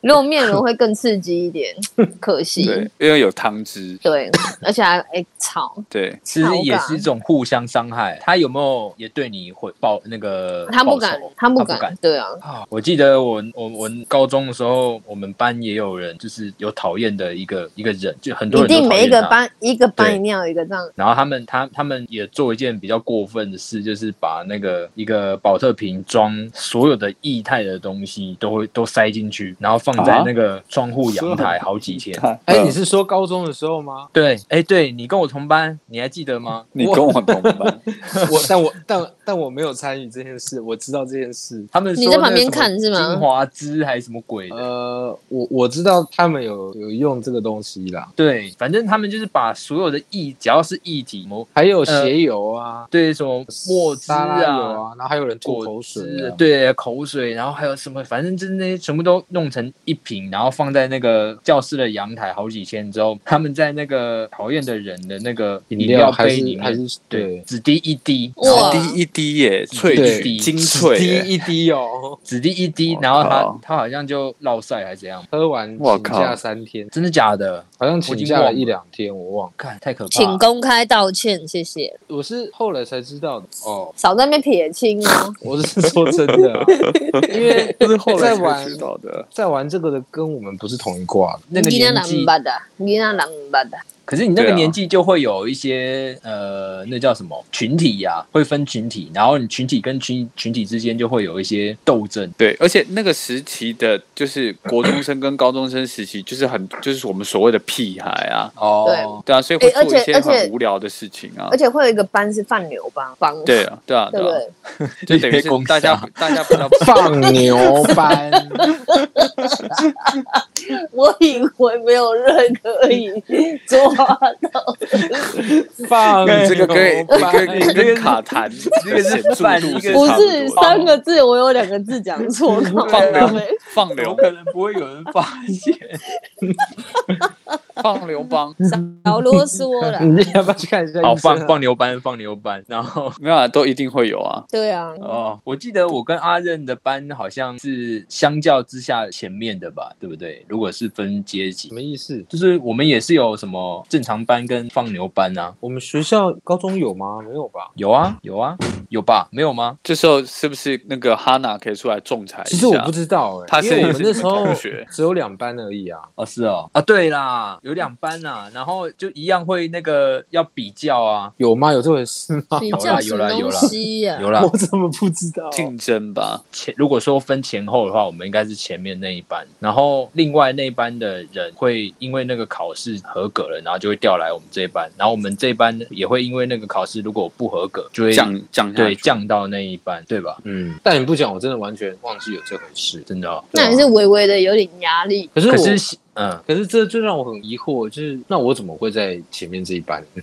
A: 如果面轮会更刺激一点，可惜。
C: 对，因为有汤汁，
A: 对而且还哎炒，
C: 对，
B: 其实也是一种互相伤害。他有没有也对你回报那个？
A: 他不敢，他不
B: 他不
A: 敢，对啊，
B: 啊，我记得我我我高中的时候，我们班也有人就是有讨厌的一个一个人，就很多
A: 一
B: 人一
A: 定每一个。班一个班一定要有一个这样。
B: 然后他们他他们也做一件比较过分的事，就是把那个一个保特瓶装所有的液态的东西都会都塞进去，然后放在
C: 啊
B: 那个窗户阳台好几天。
D: 哎，
C: 嗯
D: 你是说高中的时候吗？
B: 对，哎，对你跟我同班，你还记得吗？
C: 你跟我同班，
D: 我但我但但我没有参与这件事，我知道这件事。
B: 他们说
A: 你在旁边看是吗
B: 精华汁还是什么鬼的？
D: 呃，我我知道他们有有用这个东西啦，
B: 对，反正他们就是把所有的液，只要是液体，
D: 还有鞋油啊，
B: 对什么墨汁啊。
D: 啊，然后还有人吐口水啊，
B: 对口水，然后还有什么，反正就是那些全部都弄成一瓶，然后放在那个教室的阳台好几天之后，他们在那个讨厌的人的那个饮
D: 饮料
B: 杯里面，
D: 是还是
B: 对
D: 对，
B: 只滴一滴，
A: 只
C: 滴一滴耶，萃
B: 对
C: 取精粹
D: 滴，一滴哦，
B: 只滴一滴，然后他他好像就落晒还是怎样，
D: 喝完请
C: 我靠
D: 假三天，
B: 真的假的？
D: 好像
B: 我
D: 请假了一两天，我忘。
B: 看太可怕
A: 请
B: 了。
A: 公开道歉，谢谢。
D: 我是后来才知道的哦，
A: 少在那边撇清哦。
D: 我是说真的啊，因为
C: 这是后来才
D: 在玩
C: 知道的。
D: 在玩这个的跟我们不是同一挂，
B: 那个
A: 你那人
B: 年纪，
A: 捌的，你那人捌的。
B: 可是你那个年纪就会有一些呃，那叫什么群体呀、会分群体，然后你群体跟群群体之间就会有一些斗争。
C: 对，而且那个时期的，就是国中生跟高中生时期，就是很 就是我们所谓的屁孩啊，
B: 哦，
C: 对。啊，所以会做一些很无聊的事情啊。
A: 而。且会有一个班是放牛班，帮
C: 对啊，对啊，
A: 对不
C: 啊，
A: 对？
C: 就等于是大家大家比较
D: 放牛班，
A: 我以为没有任何以抓到，
D: 放
C: 你这个跟你
D: 牛班
C: 跟你跟卡痰
B: 这个是
C: 显著
B: 饭一个
C: 度
A: 不是三个字，我有两个字讲错，
C: 放
A: 流
C: 流放流
B: 可能不会有人发现。
C: 放牛班，
A: 少啰嗦了。
D: 你要不要去看一下？
B: 好，放放牛班，放牛班，然后。
C: 没有啊，都一定会有啊。
A: 对啊，
B: 哦，我记得我跟阿任的班好像是相较之下前面的吧，对不对？如果是分阶级
D: 什，么意思？
B: 就是我们也是有什么正常班跟放牛班啊，
D: 我们学校高中有吗？没有吧？
B: 有啊，有啊，有吧？没有吗？
C: 这时候是不是那个哈娜可以出来仲裁？
D: 其实我不知道哎、
C: 他是
D: 因为我们那时候只有两班而已啊。
B: 哦，是哦，啊，对啦，有两班啊，然后就一样会那个要比较啊，
D: 有吗？有这回事吗？
A: 比
B: 有啦
A: 较
B: 有啦有啦？有啦
D: 我，怎么不知道？
C: 竞争吧。
B: 前如果说分前后的话，我们应该是前面那一班，然后另外那一班的人会因为那个考试合格了，然后就会调来我们这一班，然后我们这一班也会因为那个考试如果不合格，就会
C: 降降下
B: 对
C: 去
B: 降到那一半，对吧？
D: 嗯，但你不讲，我真的完全忘记有这回事。
B: 真的、哦，
A: 那也是微微的有点压力。
D: 可是我，
B: 可是嗯，
D: 可是这就让我很疑惑，就是那我怎么会在前面这一班？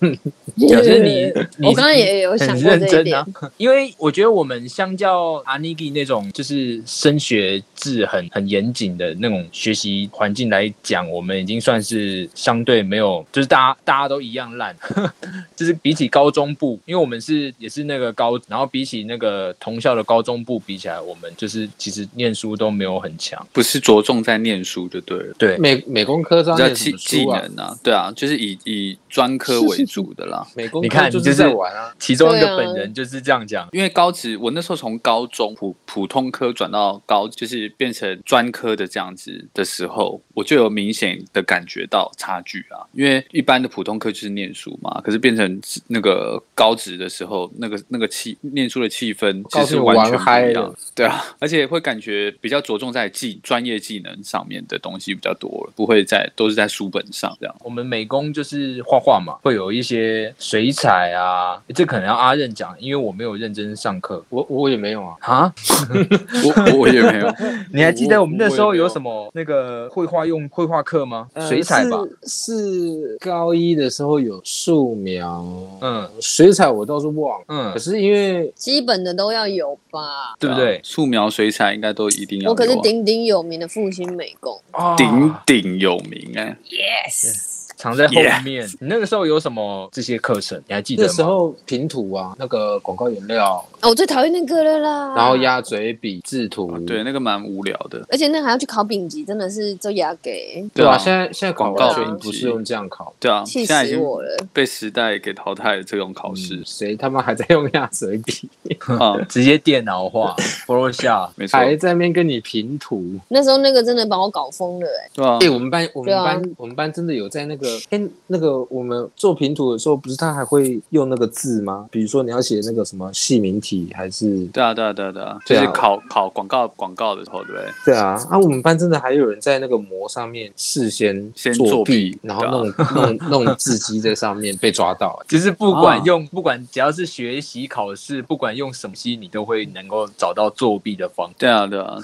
B: 表示你你
A: 我刚刚也有想过这一点
B: 认真啊。，因为我觉得我们相较阿尼基那种就是升学制很很严谨的那种学习环境来讲，我们已经算是相对没有，就是大家大家都一样烂，就是比起高中部，因为我们是也是那个高，然后比起那个同校的高中部比起来，我们就是其实念书都没有很强，
C: 不是着重在念书就对了，
B: 对。
D: 美美工科知道
C: 比较
D: 念什么
C: 技技？能啊，对啊，就是以以专科为主的啦。
D: 美工
B: 你看就是是
D: 在玩啊。
B: 其中一个本人就是这样讲，
C: 因为高职，我那时候从高中普普通科转到高，就是变成专科的这样子的时候，我就有明显的感觉到差距啊。因为一般的普通科就是念书嘛，可是变成那个高职的时候，那个那个气念书的气氛其实完全不一样。对啊，而且会感觉比较着重在技专业技能上面的东西比较多了，不会在都是在书本上这样。
B: 我们美工就是画画嘛，会有一些水彩啊，这可能要阿任讲，因为我没有认真上课
D: 我我也没有啊，
B: 啊。
C: 我我也没有，
B: 你还记得我们那时候
C: 有
B: 有什么那个绘画用绘画课吗？
D: 呃
B: 水彩吧，
D: 是是高一的时候有素描，
B: 嗯
D: 水彩我倒是忘了，
B: 嗯
D: 可，是因为
A: 基本的都要有吧。
B: 对不对？
C: 素描、水彩应该都一定要有啊。
A: 我可是鼎鼎有名的复兴美工。
B: 鼎
C: 鼎鼎有名哎、
A: Yes，
B: 藏在后面。你那个时候有什么这些课程？你还记得吗？
D: 那时候平涂啊，那个广告颜料，
A: 哦，我最讨厌那个了啦。
D: 然后，鸭嘴笔、制图，
C: 对，那个蛮无聊的。
A: 而且那还要去考丙级，真的是就压给，
D: 对啊，
C: 对啊
D: 现在现在广
C: 广
A: 告
D: 告学不是用这样考，
C: 对啊，
A: 气
C: 现在已经
A: 死我了。
C: 被时代给淘汰了这种考试
D: 嗯谁他妈还在用鸭嘴笔
C: 啊，
B: 直接电脑化，Photoshop。
C: 没错，
D: 还在那边跟你平涂？
A: 那时候那个真的把我搞疯了哎、
C: 对啊
D: 哎、，我们班我们
A: 对啊
D: 班、我们班真的有在那个哎、那个我们做平图的时候，不是他还会用那个字吗？比如说你要写那个什么细明体还是
C: 对啊，对啊，对啊，对啊，就是考考广告广告的时候，对不对？
D: 对啊，啊，我们班真的还有人在那个膜上面事先
C: 先
D: 作
C: 作弊
D: 然后弄、弄弄字迹在上面被抓到、
B: 就是不管
D: 啊
B: 用，不管只要是学习考试，不管用什么西，你都会能够找到作弊的方法。
C: 对啊，对啊，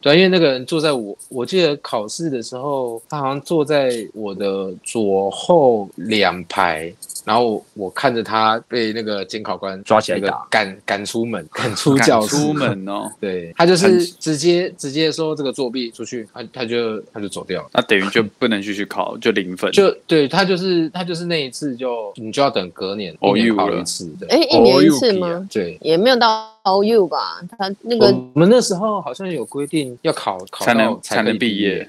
D: 对啊，因为那个人坐在我，我记得考试的时候，他好像坐在我的桌左后两排，然后我看着他被那个监考官
B: 抓起来打
D: 赶赶出门，赶出
C: 赶
D: 教室，
C: 出门哦，
D: 对他就是直接直接说这个作弊出去，他他就他就走掉了。
C: 那等于就不能继续考，就零分。
D: 就对他就是他就是那一次就你就要等隔年一
C: OU
D: 年考
C: 了
D: 一次的。
A: 哎，一年一次吗？
D: 对，
A: 也没有到 OU 吧？他那个
D: 我们那时候好像有规定要考考
C: 才
D: 到
C: 能才能
D: 毕
C: 毕业。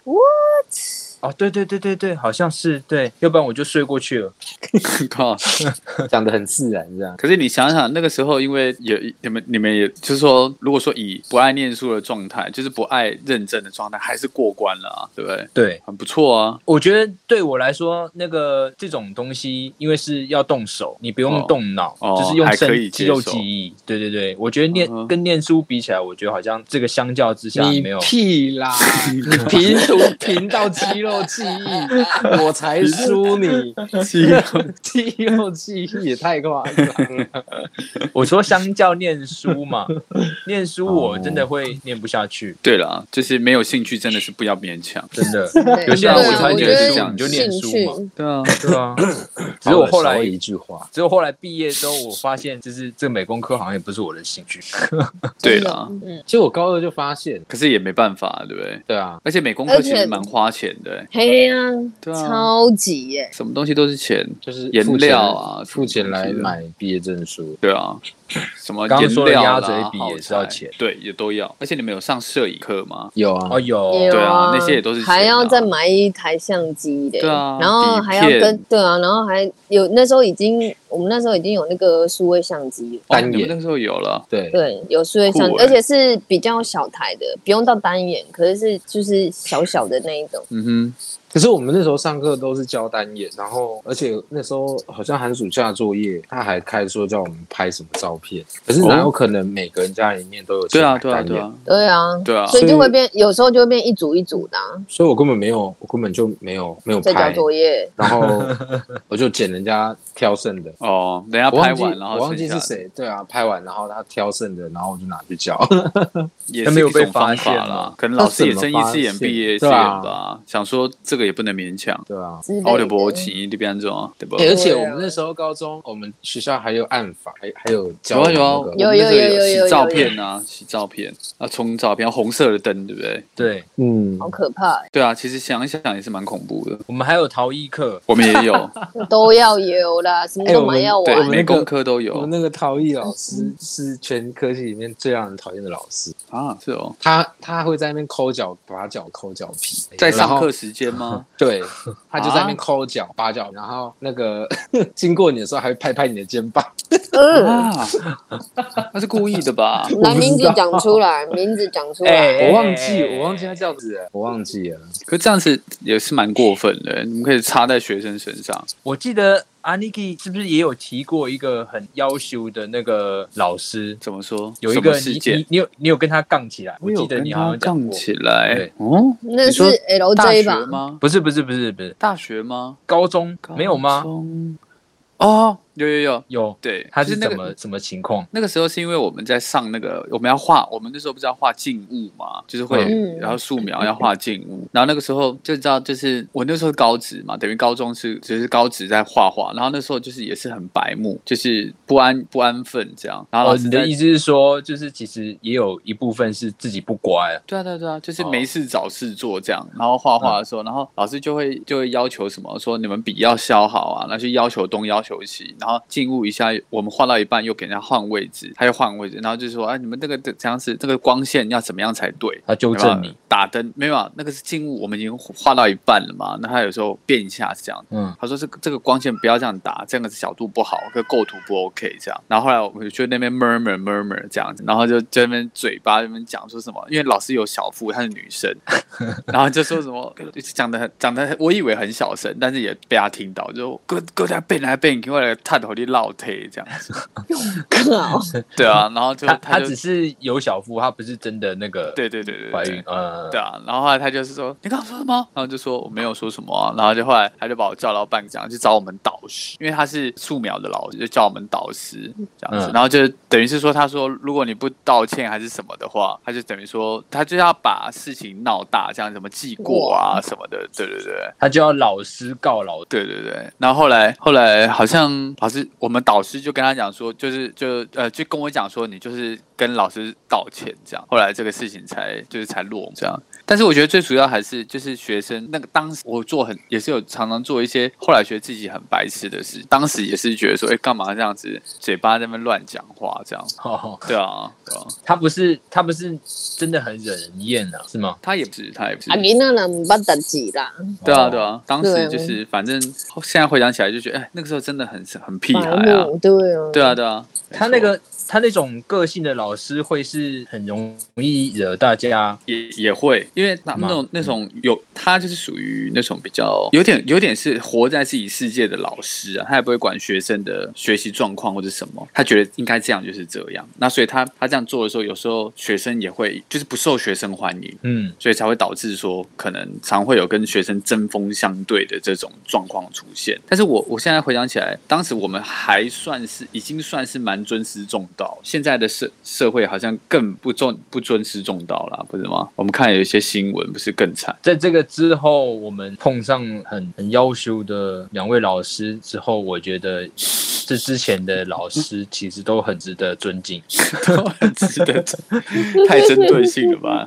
B: 哦，对对对对对，好像是对，要不然我就睡过去了。
C: 靠！
D: 讲的很自然这样。
C: 可是你想想，那个时候因为有你们你们也就是说，如果说以不爱念书的状态，就是不爱认真的状态，还是过关了啊，对不对？
B: 对，
C: 很不错啊。
B: 我觉得对我来说，那个这种东西，因为是要动手，你不用
C: 哦
B: 动脑，
C: 哦
B: 就是用
C: 还可以
B: 身肌肉记忆。对对对，我觉得念、
C: 嗯
B: 跟念书比起来，我觉得好像这个相较之下
D: 你
B: 没有。
D: 屁啦！你平图平到肌肉记忆，我才输你。肌肉肌肉记忆也太夸张了。
B: 我说相较念书嘛，念书我真
C: 哦
B: 的会念不下去，
C: 对了，就是没有兴趣，真的是不要勉强。
B: 真的。有些人
A: 对啊
B: 我才
A: 我觉得
B: 觉得是这样，你就念书嘛。
C: 对啊，
B: 对啊，只是我后来
D: 一句话，
B: 只有后来毕业之后，我发现就是这个美工科好像也不是我的兴趣。
C: 对啦，
A: 嗯，
D: 其实我高二就发现，
C: 可是也没办法，对不对？
D: 对啊，
C: 而且美工科其实蛮花钱的、欸
A: 嘿呀，
C: 对啊，
A: 超级耶！
C: 什么东西都是钱。
D: 就是
C: 颜
D: 付
C: 料啊
D: 付钱来买毕业证书。
C: 对啊，什么
B: 刚说的鸭嘴笔也是要钱
C: 对，也都要。而且你们有上摄影课吗？
D: 有啊
B: 哦，，有
A: 有
C: 对啊那些也都是啊
A: 还要再买一台相机的，
C: 对啊
A: 然后还要跟对啊，然后还有那时候已经我们那时候已经有那个数位相机了。
C: 哦，
D: 单眼
C: 你们那时候有了。
D: 对，
A: 对，有数位相机，而且是比较小台的，不用到单眼，可是是就是小小的那一种。
C: 嗯哼，
D: 可是我们那时候上课都是教单眼，然后而且那时候好像寒暑假作业他还开说叫我们拍什么照片，可是哪有可能每个人家里面都有
C: 对啊，对啊？对啊，
A: 对啊，
C: 对啊
A: 所以就会变，有时候就会变一组一组的、啊，
D: 所以我根本没有，我根本就没有没有
A: 在交
D: 拍，
A: 作业。
D: 然后 我就捡人家挑剩的。
C: 哦，人家
D: 我忘记
C: 拍完，然后
D: 我忘记是谁，对啊，拍完然后他挑剩的，然后我就拿去教。
C: 也
B: 他没有被
C: 是一种方
B: 发现
C: 法啦。可能老师也睁一只眼闭一只眼吧，想说这个也不能勉强。
D: 对啊，
A: 之类
C: 奥利
A: 的
C: 伯奇这边这种，对不？
D: 欸而且我们那时候高中，我们学校还有暗法，还还有教
C: 有啊有
A: 有有有有有
C: 洗照片啊，洗照片啊，冲照片，红色的灯，对不对？
B: 对，
D: 嗯，
A: 好可怕、欸，
C: 对啊，其实想一想也是蛮恐怖的。
B: 我们还有陶艺课，
C: 我们也有，
A: 都要有啦，什么都蛮要
C: 对，
A: 玩。
C: 美工科都有。
D: 我们那个陶艺老师是全科系里面最让人讨厌的老师，
C: 啊，是哦，
D: 他他会在那边抠脚把脚抠脚皮，
C: 在上课时间吗？
D: 对，他就在那边抠脚扒脚，然后那个 经过你的时候还会拍拍你的肩膀，
A: 嗯，
C: 啊，那是故意的吧？
A: 拿名字讲出来，名字讲出来。
B: 哎
D: 我忘记我忘记他叫子了，我忘记了。
C: 可这样子也是蛮过分的，你们可以插在学生身上。
B: 我记得 Aniki 是不是也有提过一个很要求的那个老师？
C: 怎么说？
B: 有一个你
C: 事件
B: 你，你有你有跟他杠起来？我记得你好像
C: 杠起来
B: 对。
C: 哦，
A: 那是 LJ
C: 学
A: 吧？
C: 吗？
B: 不是不是不是不是
C: 大学吗？
B: 高中没有吗
C: 高？中？哦，有有有，
B: 有，
C: 对，
B: 他
C: 就是那个
B: 怎么什么情况？
C: 那个时候是因为我们在上那个我们要画，我们那时候不是要画静物嘛，就是会、
A: 嗯。
C: 然后素描要画静物，然后那个时候就知道就是我那时候高职嘛，等于高中是只是高职在画画，然后那时候就是也是很白目，就是不安不安分这样，然后
B: 哦，
C: 老师
B: 的意思是说，就是其实也有一部分是自己不乖啊。
C: 对啊，对啊，对啊，就是
B: 哦。
C: 没事找事做这样，然后画画的时候，然后老师就会就会要求什么，说你们笔要削好啊，然后就要求东要求西，然后进入一下，我们画到一半又给人家换位置，他又换位置，然后就说，哎，你们这个这样子，这个光线要怎么样才对？
B: 他纠正你，
C: 打灯没有啊？那个是静物，我们已经画到一半了嘛，那他有时候变一下是这样。
B: 嗯，
C: 他说这个这个光线不要这样打，这样子角度不好，这个构图不 OK 这样。然后后来我们就那边 murmur murmur 这样子，然后就在那边嘴巴在那边讲说什么，因为老师有小腹，她是女生，然后就说什么讲的很讲的，我以为很小声，但是也被他听到，就哥哥在背来背去，我来探头的落退这样子。
A: 靠，
C: 对啊，然后就
B: 他
C: 他就
B: 他只是有小腹，他不是真的那个
C: 对对对对对
B: 怀孕，呃，
C: 对啊，然后后来他就是说你刚刚说什么？然后就说我没有说什么啊，然后就后来他就把我叫到办公室去找我们导师，因为他是素描的老师，就叫我们导师这样子，
B: 嗯。
C: 然后就等于是说他说如果你不道歉还是什么的话，他就等于说他就要把事情闹大，这样什么记过啊什么的，对对对。
B: 他就要老师告老
C: 对对对，然后后来后来好像老师，我们导师就跟他讲说，就是就呃就跟我讲说，你就是跟老师道歉这样。后来这个事情才就是才落这样。但是我觉得最主要还是就是学生那个当时我做很也是有常常做一些后来觉得自己很白痴的事，当时也是觉得说，哎干嘛这样子嘴巴在那边乱讲话这样。
B: 哦，
C: 对啊，对啊，
B: 他不是他不是真的很惹人厌啊，是吗？
C: 他也不是，他也不是
A: 啊，。你那人不得几啦，
C: 对啊，
B: 哦
C: 对啊，当时就是反正现在回想起来就觉得，哎，那个时候真的很很屁孩啊。
A: 对啊，
C: 对啊，对啊，
B: 他那个他那种个性的老师会是很容易惹大家，
C: 也也会，因为那种那种有他就是属于那种比较有点有点是活在自己世界的老师啊，他也不会管学生的学习状况或者什么，他觉得应该这样就是这样。那所以他他这样做的时候，有时候学生也会就是不受学生欢迎。
B: 嗯，
C: 所以才会导致说，可能常会有跟学生针锋相对的这种状况出现。但是我我现在回想起来，当时我们还算是已经算是蛮尊师重道，现在的社社会好像更不重不尊师重道了，不是吗？我们看有一些新闻，不是更惨？
B: 在这个之后，我们碰上很很优秀的两位老师之后，我觉得这之前的老师其实都很值得尊敬。
C: 都很值得，太针对性了吧？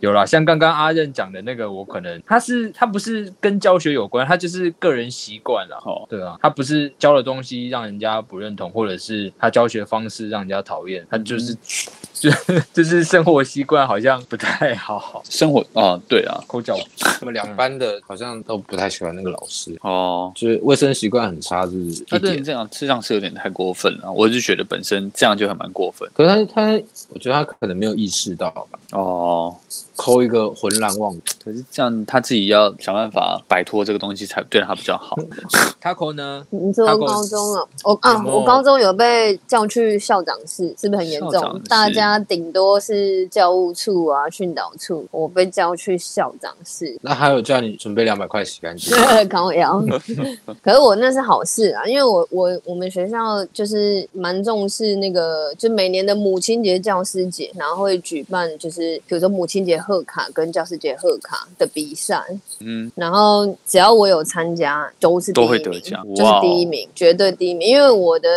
B: 有啦，像刚刚阿任讲的那个，我可能他是他不是跟教学有关，他就是个人习惯了。
C: 哦，
B: 对啊，他不是教的东西让人家不认同，或者是他教学方式让人家讨厌，他就是、就就是生活习惯好像不太好。
C: 生活啊，对啊，
B: 口角
D: 那么两班的好像都不太喜欢那个老师，
C: 哦。
D: 就是卫生习惯很差，就是一
C: 那对
D: 点。
C: 这样，这样是有点太过分了。我是觉得本身这样就很蛮过分
D: 可是他他，我觉得他可能没有意识到吧，
C: 哦。
D: 抠一个浑然忘我。
C: 可是这样他自己要想办法摆脱这个东西，才对他比较好。
B: Taco 呢？
A: 你说高中啊？我啊，我高中有被叫去校长室，是不是很严？重大家顶多是教务处啊、训导处，我被叫去校长室。
D: 那还有叫你准备两百块洗干净，
A: 高腰，可是我那是好事啊，因为我我我们学校就是蛮重视那个，就每年的母亲节、教师节，然后会举办就是比如说母亲节贺卡跟教师节贺卡的比赛，
C: 嗯，
A: 然后只要我有参加，都是
C: 都会
A: 名
C: 得奖
A: 就是第一名，绝对第一名。因为我的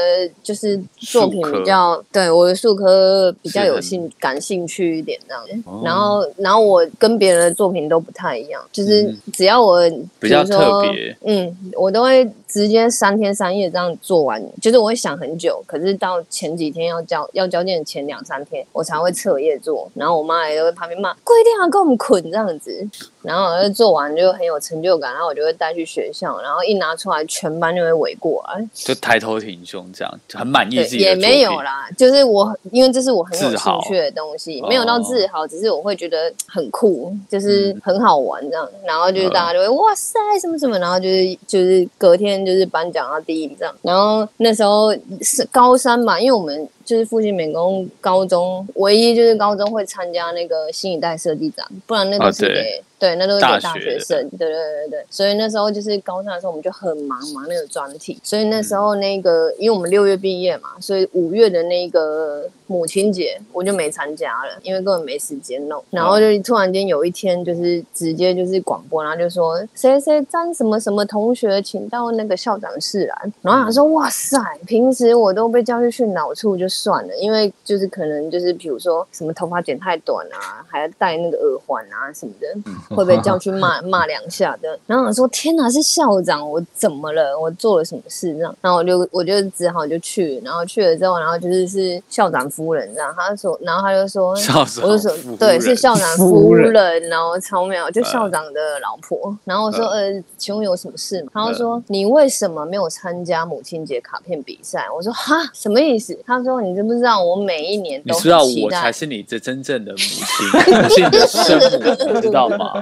A: 就是作品比较对我的数科比较有兴感兴趣一点这样。
C: 哦。
A: 然后然后我跟别人的作品都不太一样，就是
C: 嗯。
A: 只要我
C: 比较特别。
A: 嗯，我都会直接三天三夜这样做完，就是我会想很久，可是到前几天要交要交件的前两三天，我才会彻夜做，然后我妈也都会旁边骂，规定要跟我们捆这样子，然后我就做完就很有成就感，然后我就会带去学校，然后一拿出来，全班就会围过来，
C: 就抬头挺胸这样，就很满意自，己的
A: 也没有。啦，就是我因为这是我很有兴趣的东西，没有到
C: 哦。
A: 自豪，只是我会觉得很酷，就是
C: 嗯。
A: 很好玩这样，然后就是大家就会哇塞什么什么，然后就是就是隔天就是颁奖到第一这样，然后那时候是高三嘛，因为我们。就是复兴美工高中唯一就是高中会参加那个新一代设计展，不然那都是给、对那都是给大
C: 大学
A: 生，对对对对，所以那时候就是高三的时候我们就很忙嘛那个专题，所以那时候那个、因为我们六月毕业嘛，所以五月的那个母亲节我就没参加了，因为根本没时间弄。然后就突然间有一天就是直接就是广播，然后就说谁谁张什么什么同学请到那个校长室来，然后想说哇塞，平时我都被叫去训导处就算了，因为就是可能就是比如说什么头发剪太短啊，还要戴那个耳环啊什么的，会被叫去骂 骂两下的。然后我说天哪，是校长，我怎么了？我做了什么事这样？然后我就我就只好就去，然后去了之后，然后就是是校长夫人这样，他就说，然后他就说，
C: 校长
A: 我就说
C: 夫
A: 对，是校长
D: 夫
A: 夫
D: 人
A: 人，然后超妙，就校长的老婆。然后我说，呃，请问有什么事吗？他就说，你为什么没有参加母亲节卡片比赛？我说，哈，什么意思？他说，你知不知道我每一年都
C: 你知道我才是你这真正的母亲，我是你的生母，你知道吗？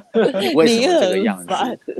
C: 你 为什么这个样子？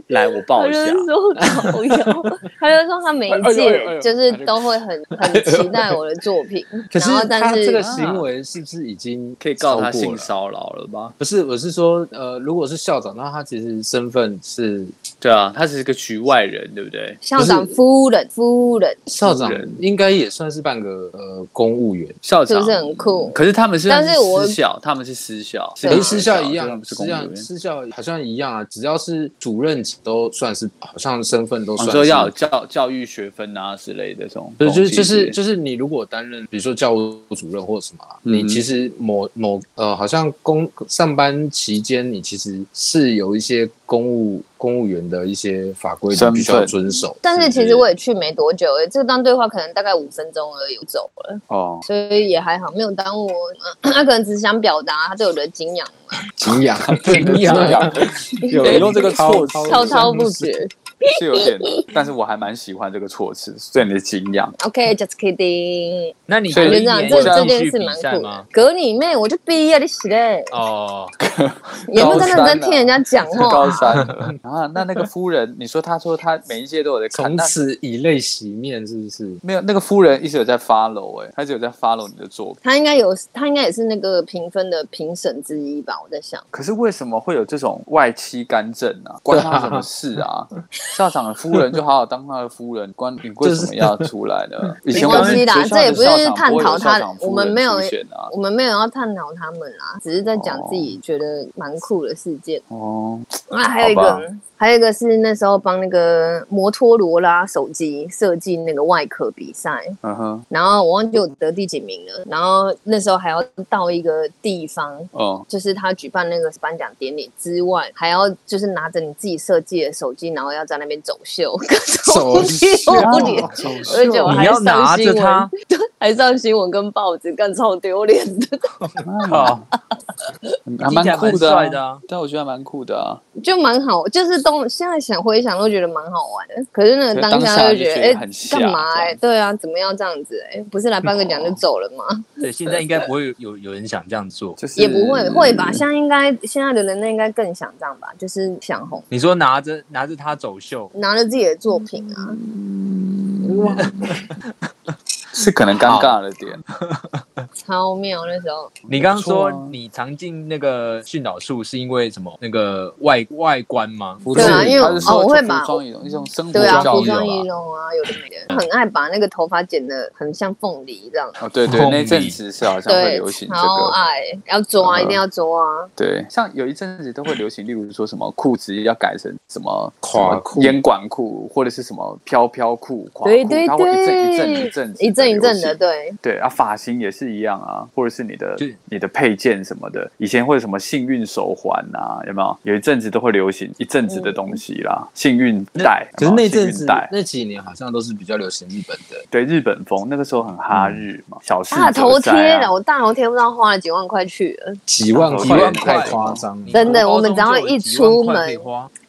C: 来我抱一下
A: 他就。说导游，他就说他每一届就是都会很 很期待我的作品，
D: 可是
A: 然后但是
D: 他这个行为是不是已经
C: 可以告他性骚扰了吧？
D: 不是，我是说，呃，如果是校长，那他其实身份是
C: 对啊，他只是个局外人，对不对？
A: 校长夫人夫人
D: 校长，应该也算是半个呃公务员，
C: 校长
A: 是不是很酷？
C: 可是他们是
A: 但是我
C: 私校，他们是私校，
A: 对
D: 跟私校一样，
C: 不是公务员。
D: 私校私校好像一样啊，只要是主任都算是，好像身份都算是。
C: 说要教教育学分啊之类的这种
D: 就
C: 东西，
D: 是就是就是就是你如果担任，比如说教务主任或者什么啊、
C: 嗯
D: 你其实某某呃，好像工上班期间，你其实是有一些公务公务员的一些法规你
C: 身份
D: 必须要遵守。
A: 但是其实我也去没多久，哎，这段对话可能大概五分钟而已，我走了，
C: 哦，
A: 所以也还好，没有耽误 他可能只是想表达他对我的敬仰嘛，
D: 敬仰，
C: 敬仰。有人用这个措辞
A: 滔滔不绝。
C: 是有点，但是我还蛮喜欢这个措辞，对你的敬仰。
A: OK，just、kidding。
B: 那你
C: 觉
A: 得这样，这这件事蛮酷的？隔你妹，我就毕业你死嘞！
B: 哦，
A: 有没有真的在听人家讲
C: 高
A: 话？
C: 三 啊，那那个夫人，你说她说她每一届都有在看，
D: 从此以泪洗面，是不是？
C: 没有那个夫人一直有在 follow 哎、她一直有在 follow 你的作品。
A: 她应该有，她应该也是那个评分的评审之一吧？我在想，
C: 可是为什么会有这种外戚干政啊？关他什么事啊？校长的夫人就好好当他的夫人，关 你为什么要出来呢？以前
A: 没关系啦
C: 我们学校
A: 这也不是探讨他我们没有。我们没有要探讨他们啦，只是在讲自己觉得蛮酷的事件。
C: 哦，
A: 那还有一个，还有一个是那时候帮那个摩托罗拉手机设计那个外壳比赛，
C: 嗯哼，
A: 然后我忘记我得第几名了。然后那时候还要到一个地方，
C: 哦，
A: 就是他举办那个颁奖典礼之外，还要就是拿着你自己设计的手机，然后要在那边走秀，超
D: 走
A: 丢
D: 秀？
A: 脸。而且我还
B: 拿
A: 新闻
B: 着它，
A: 还上新闻跟报纸，干超丢脸的，
B: 好，
C: 还蛮酷的
B: 帅的啊。
C: 对，我觉得还蛮酷的啊。
A: 就蛮好，就是都现在想回想都觉得蛮好玩的。可是那个当下
C: 就
A: 就觉得，哎干嘛哎、对啊，怎么要这样子哎、不是来颁个奖就 走了吗？
B: 对，现在应该不会有有有人想这样做。
C: 就是
A: 也不会，会吧？现在应该现在的人类应该更想这样吧，就是想红，
B: 你说拿着拿着他走秀，
A: 拿着自己的作品啊，
C: 是可能尴尬了点。
A: 超妙那时候。
B: 你刚刚说你常进那个训导处是因为什么？那个外外观吗？
D: 不
A: 对啊，
D: 是
A: 因为
C: 他是说服
A: 哦我会把
C: 装仪容一种生活
A: 对啊，服装仪
C: 啊。
A: 容啊，有的没的，很爱把那个头发剪得很像凤梨这样。
C: 哦，对对，那阵子是好像会流行，这
A: 超
C: 个。
A: 爱，要抓，
C: 嗯
A: 一定要抓啊！
C: 对，像有一阵子都会流行，例如说什么裤子要改成什么
D: 垮裤
C: 烟管裤，或者是什么飘飘裤、垮裤，
A: 对对
C: 它会一阵一阵，一阵
A: 一阵一阵的。对，
C: 对啊，发型也是一样啊，或者是你的你的配件什么的，以前会有什么幸运手环啊，有没有？有一阵子都会流行一阵子的东西啦，幸运带。
D: 就是那阵子那几年好像都是比较流行日本的，
C: 对日本风，那个时候很哈日嘛，小事
A: 大头贴
C: 的
A: 的，我大头贴不知道花了几万块去了，
D: 几万
C: 几
D: 块
B: 万块
D: 太夸张了。
A: 真的我们只要一出门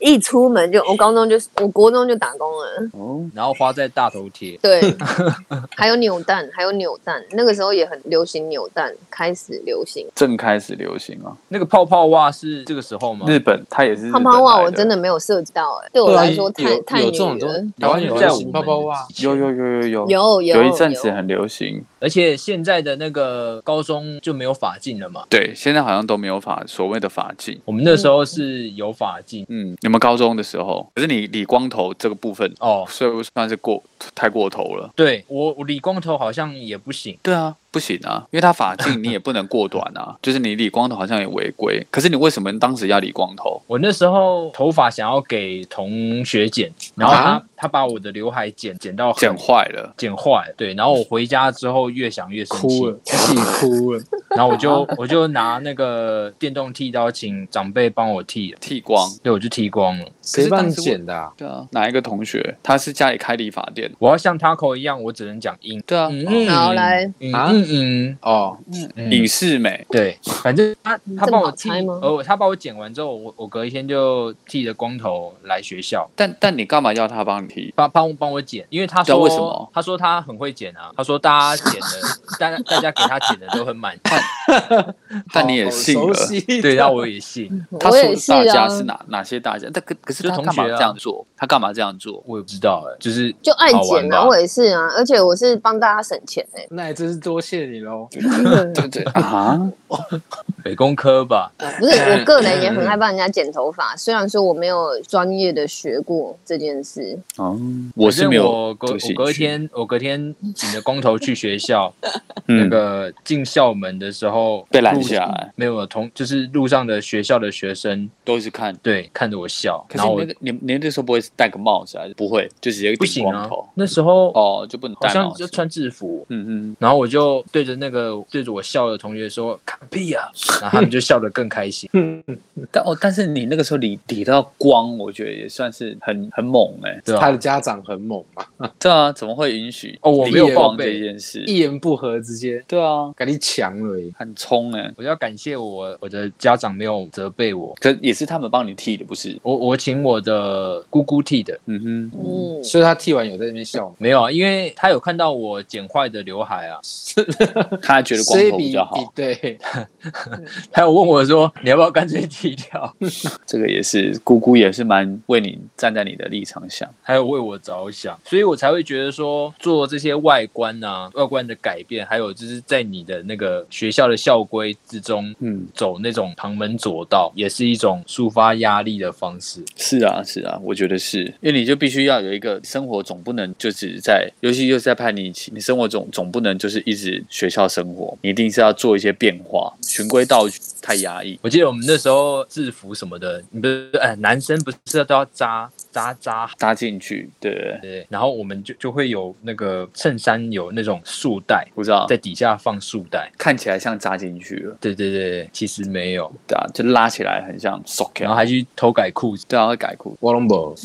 A: 一出门就，我高中就是，我国中就打工了。
C: 哦，
B: 然后花在大头贴。
A: 对，还有扭蛋，还有扭蛋，那个时候也很流行扭蛋，开始流行，
C: 正开始流行啊。
B: 那个泡泡袜是这个时候吗？
C: 日本它也是。
A: 泡泡袜我真的没有涉及到，哎，对我来说太太。
D: 有这种。台湾有
B: 在。
D: 泡泡袜
C: 有有有有有
A: 有有
C: 一阵子很流行，
B: 而且现在的那个高中就没有法镜了嘛？
C: 对，现在好像都没有法所谓的法镜，
B: 我们那时候是有法镜，
C: 嗯。们高中的时候，可是你理光头这个部分，
B: 哦。
C: 所以算是过太过头了。
B: 对我，我理光头好像也不行。
C: 对啊，不行啊，因为他发镜你也不能过短啊，就是你理光头好像也违规。可是你为什么当时要理光头？
B: 我那时候头发想要给同学剪，然后他、
D: 啊
B: 他把我的刘海剪剪到
C: 剪坏了，
B: 剪坏了，对，然后我回家之后越想越生气
D: 哭，了，气 哭了。
B: 然后我就我就拿那个电动剃刀请长辈帮我剃了，
C: 剃光。
B: 对，我就剃光了。
D: 谁帮你剪的啊？
C: 对啊，哪一个同学他是家里开理发店？
B: 我要像 Taco 一样，我只能讲音。
C: 对啊，
B: 嗯嗯，
A: 好来
B: 嗯
D: 啊
B: 嗯嗯
D: 哦，
B: 嗯，
C: 影视美。
B: 对，反正他他帮我剃呃，他帮我剪完之后，我我隔一天就剃着光头来学校，
C: 但但你干嘛要他帮你剃？
B: 帮帮帮我剪，因为他
C: 知道
B: 说
C: 为什么
B: 他说他很会剪啊，他说大家剪的，大家大家给他剪的都很满意。
C: 但你也信了
B: 对，然后我也信，
C: 他说的
A: 我也是
C: 大家
A: 啊，
C: 是哪哪些大家？但可可是
B: 就
C: 他干嘛
B: 同学啊
C: 这样做？他干嘛这样做？
B: 我也不知道哎，就是
A: 就爱剪啊，我也是啊，而且我是帮大家省钱哎、
D: 那也真是多谢你喽。
C: 对对啊，
B: 北工科吧，
A: 不是，我个人也很爱帮人家剪头发，虽然说我没有专业的学过这件事。
C: 哦，我是没有
B: 我隔我隔天我隔天请着光头去学校，
C: 嗯
B: 那个进校门的时候
C: 被拦下来，
B: 没有同就是路上的学校的学生
C: 都是看。
B: 对看着我笑，
C: 可是你
B: 然后我
C: 那个你你那时候不会戴个帽子还是不会？就直接
B: 不行啊那时候
C: 哦，就不能戴帽子。
B: 像就穿制服，
C: 嗯嗯，
B: 然后我就对着那个对着我笑的同学说看屁啊，然后他们就笑得更开心。
C: 但哦，但是你那个时候理理到光，我觉得也算是很很猛哎、
B: 对啊，
D: 他的家长很猛嘛，
C: 对啊，怎么会允许
B: 哦我没有报备
C: 这件事？
D: 一言不合直接
C: 对啊，
D: 给你抢了耶。
C: 很冲哎、
B: 我要感谢我我的家长没有责备我，
C: 可也是他们帮你剃的，不是？
B: 我我请我的姑姑剃的。
C: 嗯哼，
A: 嗯，
D: 所以他剃完有在那边笑吗，
B: 没有啊，因为他有看到我剪坏的刘海啊，
C: 他还觉得光
D: 所以比
C: 头比较好，
D: 对，
B: 他有问我说你要不要干脆剃掉，
C: 这个也是姑姑也是蛮为你站在你的立场想。
B: 还有为我着想，所以我才会觉得说做这些外观啊、外观的改变，还有就是在你的那个学校的校规之中。
C: 嗯，
B: 走那种旁门左道，也是一种抒发压力的方式。
C: 是啊，是啊，我觉得是，因为你就必须要有一个生活，总不能就只是在，尤其又是在叛逆期，你生活总总不能就是一直学校生活，你一定是要做一些变化，循规蹈矩太压抑。
B: 我记得我们那时候制服什么的，你不是哎，男生不是都要扎扎扎
C: 扎进去，对对？
B: 对，然后我们就就会有那个衬衫有那种束带，
C: 不知道，
B: 在底下放束带。
C: 看起来像扎进去了，
B: 对对对，其实没有，
C: 对啊，就拉起来很像 s o c k
B: 然后还去偷改裤子。
C: 对啊，会改裤。
D: 我拢无，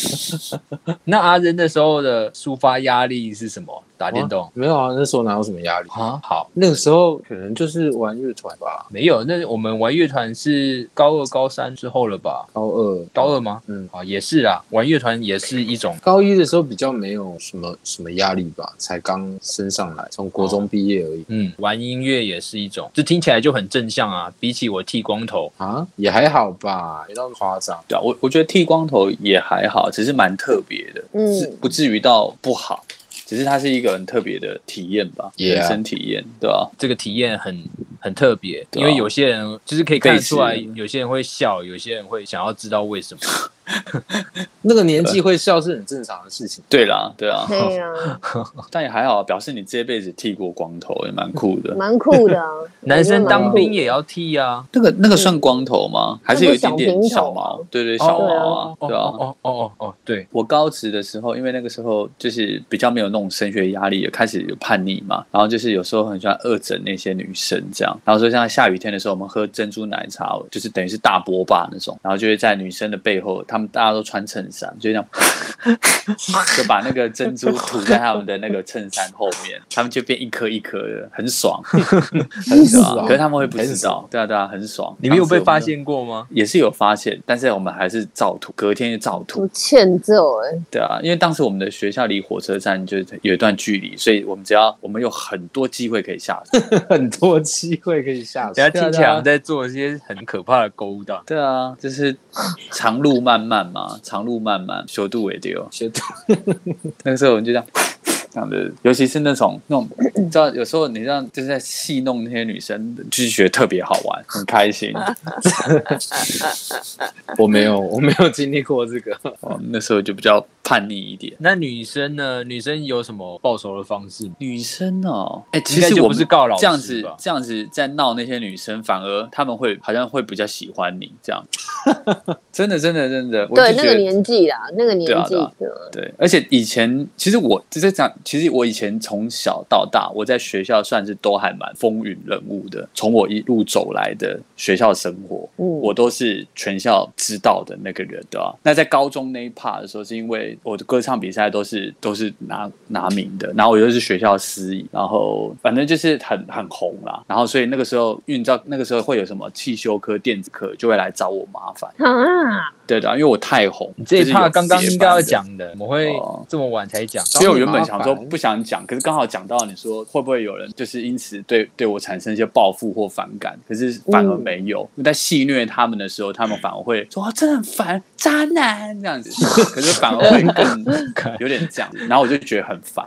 B: 那阿仁那时候的抒发压力是什么？打电动
D: 没有啊，那时候哪有什么压力？
B: 啊？好，
D: 那个时候可能就是玩乐团吧，
B: 没有。那我们玩乐团是高二、高三之后了吧？
D: 高二、
B: 高二吗？
D: 嗯，
B: 啊，也是啊，玩乐团也是一种。
D: 高一的时候比较没有什么什么压力吧，才刚升上来，从国中毕业而已
B: 嗯，玩音乐也是一种，这听起来就很正向啊。比起我剃光头，
D: 啊，也还好吧，没那么夸张。
C: 对啊，我我觉得剃光头也还好，只是蛮特别的，
A: 嗯
C: 是不至于到不好，只是它是一个很特别的体验吧
D: Yeah
C: 人生体验，对吧、
B: 这个体验很很特别，
C: 啊。
B: 因为有些人就是可以看得出来，有些人会笑，有些人会想要知道为什么。
D: 那个年纪会笑是很正常的事情。
C: 对啦，对啊，
A: 对啊、
C: 但也还好，表示你这辈子剃过光头，也蛮酷的。
A: 蛮酷的啊。
B: 男生当兵
A: 也
B: 也要剃啊，
C: 那个那个算光头吗？还是有一点点
A: 小
C: 毛？对对，小毛啊，对啊。
B: 哦哦哦哦哦，对，
C: 我高职的时候，因为那个时候就是比较没有那种升学压力，也开始有叛逆嘛，然后就是有时候很喜欢恶整那些女生这样，然后说像下雨天的时候，我们喝珍珠奶茶，就是等于是大波霸那种，然后就会在女生的背后，他们大家都穿衬衫，就这样 就把那个珍珠 涂在他们的那个衬衫后面，他们就变一颗一颗的，很爽，
D: 很？爽
C: 可是他们会不知道，对啊对啊，很爽。
B: 你们有被发现过吗？
C: 也是有发现，但是我们还是照涂，隔天就照涂
A: 不。欠揍哎、
C: 对啊，因为当时我们的学校离火车站就有一段距离，所以我们只要我们有很多机会可以下车。
D: 很多机会可以下手
B: 人。家听起来好像在做一些很可怕的勾当。
C: 对啊，就是长路漫漫嘛，长路漫漫，修度也丢。
D: 修度
C: 那个时候我们就这样。这样的，尤其是那种那种，你知道，有时候你这样就是在戏弄那些女生，就是觉得特别好玩，很 开心。
D: 我没有，我没有经历过这个。
C: 哦，那时候就比较叛逆一点。
B: 那女生呢？女生有什么报仇的方式？
C: 女生哦，哎、其实我们
B: 是告老师
C: 这样子
B: 吧
C: 这样子在闹那些女生，反而他们会好像会比较喜欢你这样。真的，真的，真的，我
A: 对那个年纪啦，那个年纪
C: 对啊对啊，对，而且以前其实我就在讲，其实我以前从小到大，我在学校算是都还蛮风云人物的。从我一路走来的学校生活，
A: 嗯，
C: 我都是全校知道的那个人，对吧、那在高中那一 part 的时候，是因为我的歌唱比赛都是都是拿拿名的，然后我又是学校司仪，然后反正就是很很红啦。然后所以那个时候，因为你知道那个时候会有什么汽修科、电子科，就会来找我麻烦。
A: 啊，
C: 对的，因为我太红，
B: 你这一刚刚应该要讲的，我会
C: 哦
B: 这么晚才讲？
C: 所以我原本想说不想讲，可是刚好讲到你说会不会有人就是因此对对我产生一些报复或反感，可是反而没有。在戏虐他们的时候，他们反而会说、啊、真的很烦，渣男这样子，可是反而会更有点这样，然后我就觉得很烦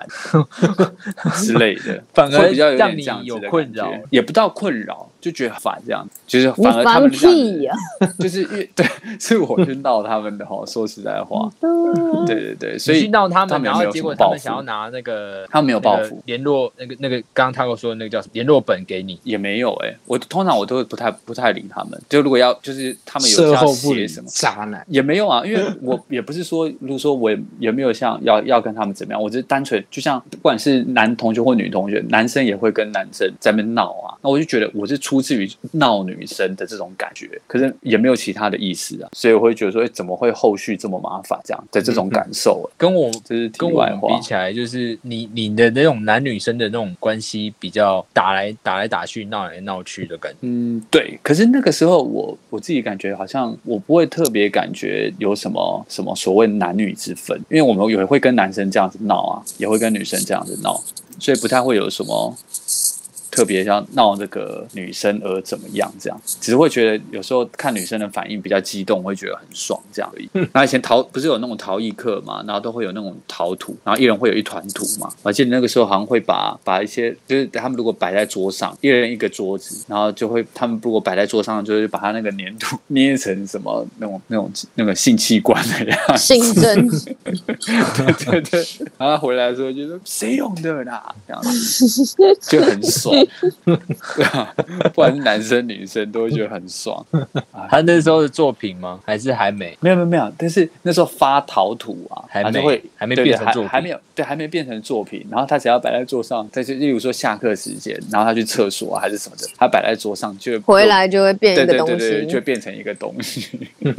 C: 之类的，
B: 反而
C: 会比较有
B: 让你
C: 点这样子的
B: 有困扰。
C: 也不到困扰，就觉得烦这样子，就是反而他们这样子
A: 屁呀！
C: 就是因为 对，是我去闹他们的哈。说实在话，对对对，所以
B: 去闹他们，然后结果他们想要拿那个，
C: 他们没有报复
B: 联络那个那个刚刚他跟我说的那个叫什么联络本给你，
C: 也没有哎、我通常我都会不太不太理他们。就如果要就是他们有要
D: 事后
C: 写什么，
D: 渣男，
C: 也没有啊，因为我也不是说，如果说我也也没有像要要跟他们怎么样，我只是单纯就像不管是男同学或女同学，男生也会跟男生在那边闹啊。那我就觉得我是出自于闹女生的这种感觉，可是也没有其他的意思啊，所以我会觉得说，哎，怎么会后续这么麻烦这样的这种感受、啊？
B: 跟我
C: 就是题
B: 跟我比。起来，就是你你的那种男女生的那种关系比较打来打来打去、闹来闹去的感觉。
C: 嗯，对。可是那个时候我我自己感觉好像我不会特别感觉有什么什么所谓男女之分，因为我们也会跟男生这样子闹啊，也会跟女生这样子闹，所以不太会有什么特别像闹这个女生而怎么样？这样，只是会觉得有时候看女生的反应比较激动，会觉得很爽这样而已。然后以前陶不是有那种陶艺课嘛，然后都会有那种陶土，然后一人会有一团土嘛。我记得那个时候好像会把把一些就是他们如果摆在桌上，一人一个桌子，然后就会他们如果摆在桌上，就是把他那个粘土捏成什么那种那种那个性器官的样子。
A: 新增
C: 对对，然后回来的时候就说谁用的啦，这样子。就很爽，对啊，不管是男生女生都会觉得很爽。
B: 他那时候的作品吗？还是还没？
C: 没有没有没有，但是那时候发陶土啊，
B: 还没
C: 他就会
B: 还没变成作品
C: 还还没有对，还没变成作品。然后他只要摆在桌上，再就例如说下课时间，然后他去厕所、啊、还是什么的，他摆在桌上就
A: 回来就会变一
C: 对
A: 个东
C: 对对对，就，变成一个东西，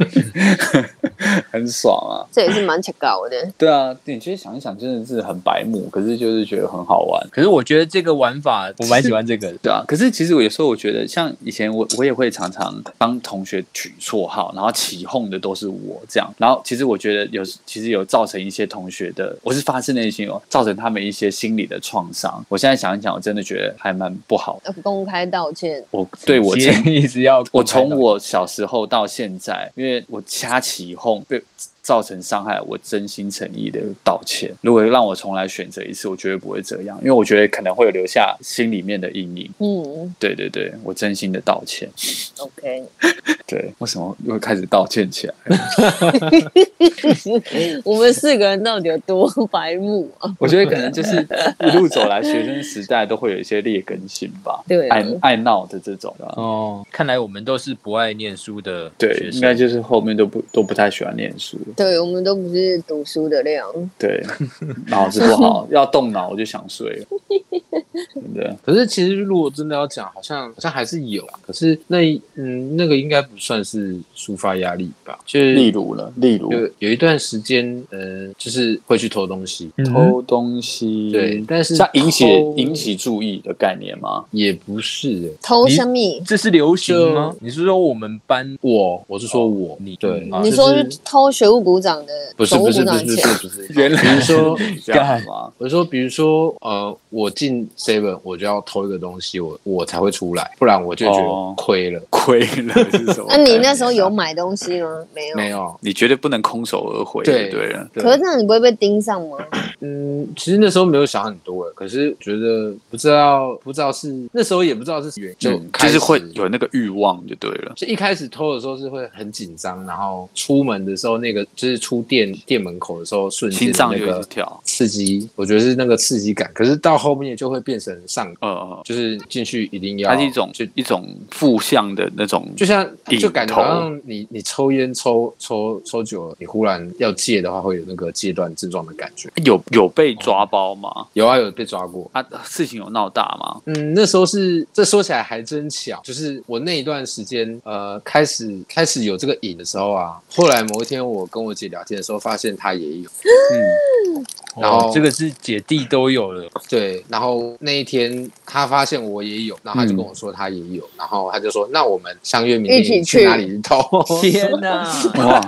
C: 很爽啊。
A: 这也是蛮奇高的。
C: 对啊，你其实想一想，真的是很白目，可是就是觉得很好玩。
B: 可是我觉得这个玩法我蛮喜欢这个。
C: 对啊，可是其实我有时候我觉得，像以前我我也会常常帮同学取绰号，然后起哄的都是我这样，然后其实我觉得有其实有造成一些同学的，我是发自内心哦，造成他们一些心理的创伤。我现在想一想，我真的觉得还蛮不好
A: 公开道歉，
C: 我对我
B: 今
C: 曾
B: 天一直要
C: 我从我小时候到现在，因为我瞎起哄被造成伤害，我真心诚意的道歉。如果让我重来选择一次，我绝对不会这样，因为我觉得可能会有留下心里面的阴影。
A: 嗯
C: 对对对，我真心的道歉。
A: ，OK，
C: 对，为什么又开始道歉起来？
A: 我们四个人到底有多白目啊？
C: 我觉得可能就是一路走来，学生时代都会有一些劣根性吧，
A: 对啊
C: 爱爱闹的这种的。
B: 哦，看来我们都是不爱念书的
C: 对，应该就是后面都不都不太喜欢念书。
A: 对，我们都不是读书的料。
C: 对，脑子不好，要动脑我就想睡了，真的。
D: 可是其实如果真的要讲，好像好像还是有啊。可是那嗯，那个应该不算是抒发压力吧？就是
C: 例如呢，例如
D: 有有一段时间，呃，就是会去偷东西。
B: 嗯
C: 偷东西，
D: 对，但是
C: 像引起引起注意的概念吗？
D: 也不是欸
A: 偷什么？
B: 这是流行吗？你是说我们班
D: 我我是说我
B: 你
D: 对，
B: 啊
A: 你说是偷学务股长的
D: 不是不是不是不？是不是，
C: 原来
D: 比如说
C: 干嘛？
D: 我说，比如说，呃，我进 seven 我就要偷一个东西，我我才会出来，不然我就觉
C: 哦
D: 得亏了。
C: 亏了 是什么？
A: 那你那时候有？买东西吗？没有。
D: 没。有，
C: 你绝对不能空手而回，
D: 对
C: 对了。
A: 可是这样你不会被盯上吗？
D: 嗯，其实那时候没有想很多，可是觉得不知道不知道是那时候也不知道是原就
C: 嗯
D: 开始
C: 就是会有那个欲望就对了。
D: 就一开始偷的时候是会很紧张，然后出门的时候那个就是出店店门口的时候瞬间那个
C: 跳，
D: 刺激，我觉得是那个刺激感。可是到后面就会变变成上
C: 呃呃，
D: 就是进去一定要，
C: 它是一种
D: 就
C: 一种负向的那种，
D: 就像就感觉好像你你抽烟抽抽抽久了，你忽然要戒的话，会有那个戒断症状的感觉。
C: 有有被抓包吗？
D: 有啊，有被抓过。
C: 啊，事情有闹大吗？
D: 嗯，那时候是这说起来还真巧，就是我那一段时间，呃，开始开始有这个瘾的时候啊，后来某一天我跟我姐聊天的时候，发现她也有，
C: 嗯，
D: 然后
B: 哦这个是姐弟都有了，
D: 对，然后那一天她发现我也有，然后她就跟我说她也有，然后她就说那我们相约明天去
A: 去
D: 哪里偷？
B: 天哪！
C: 哇，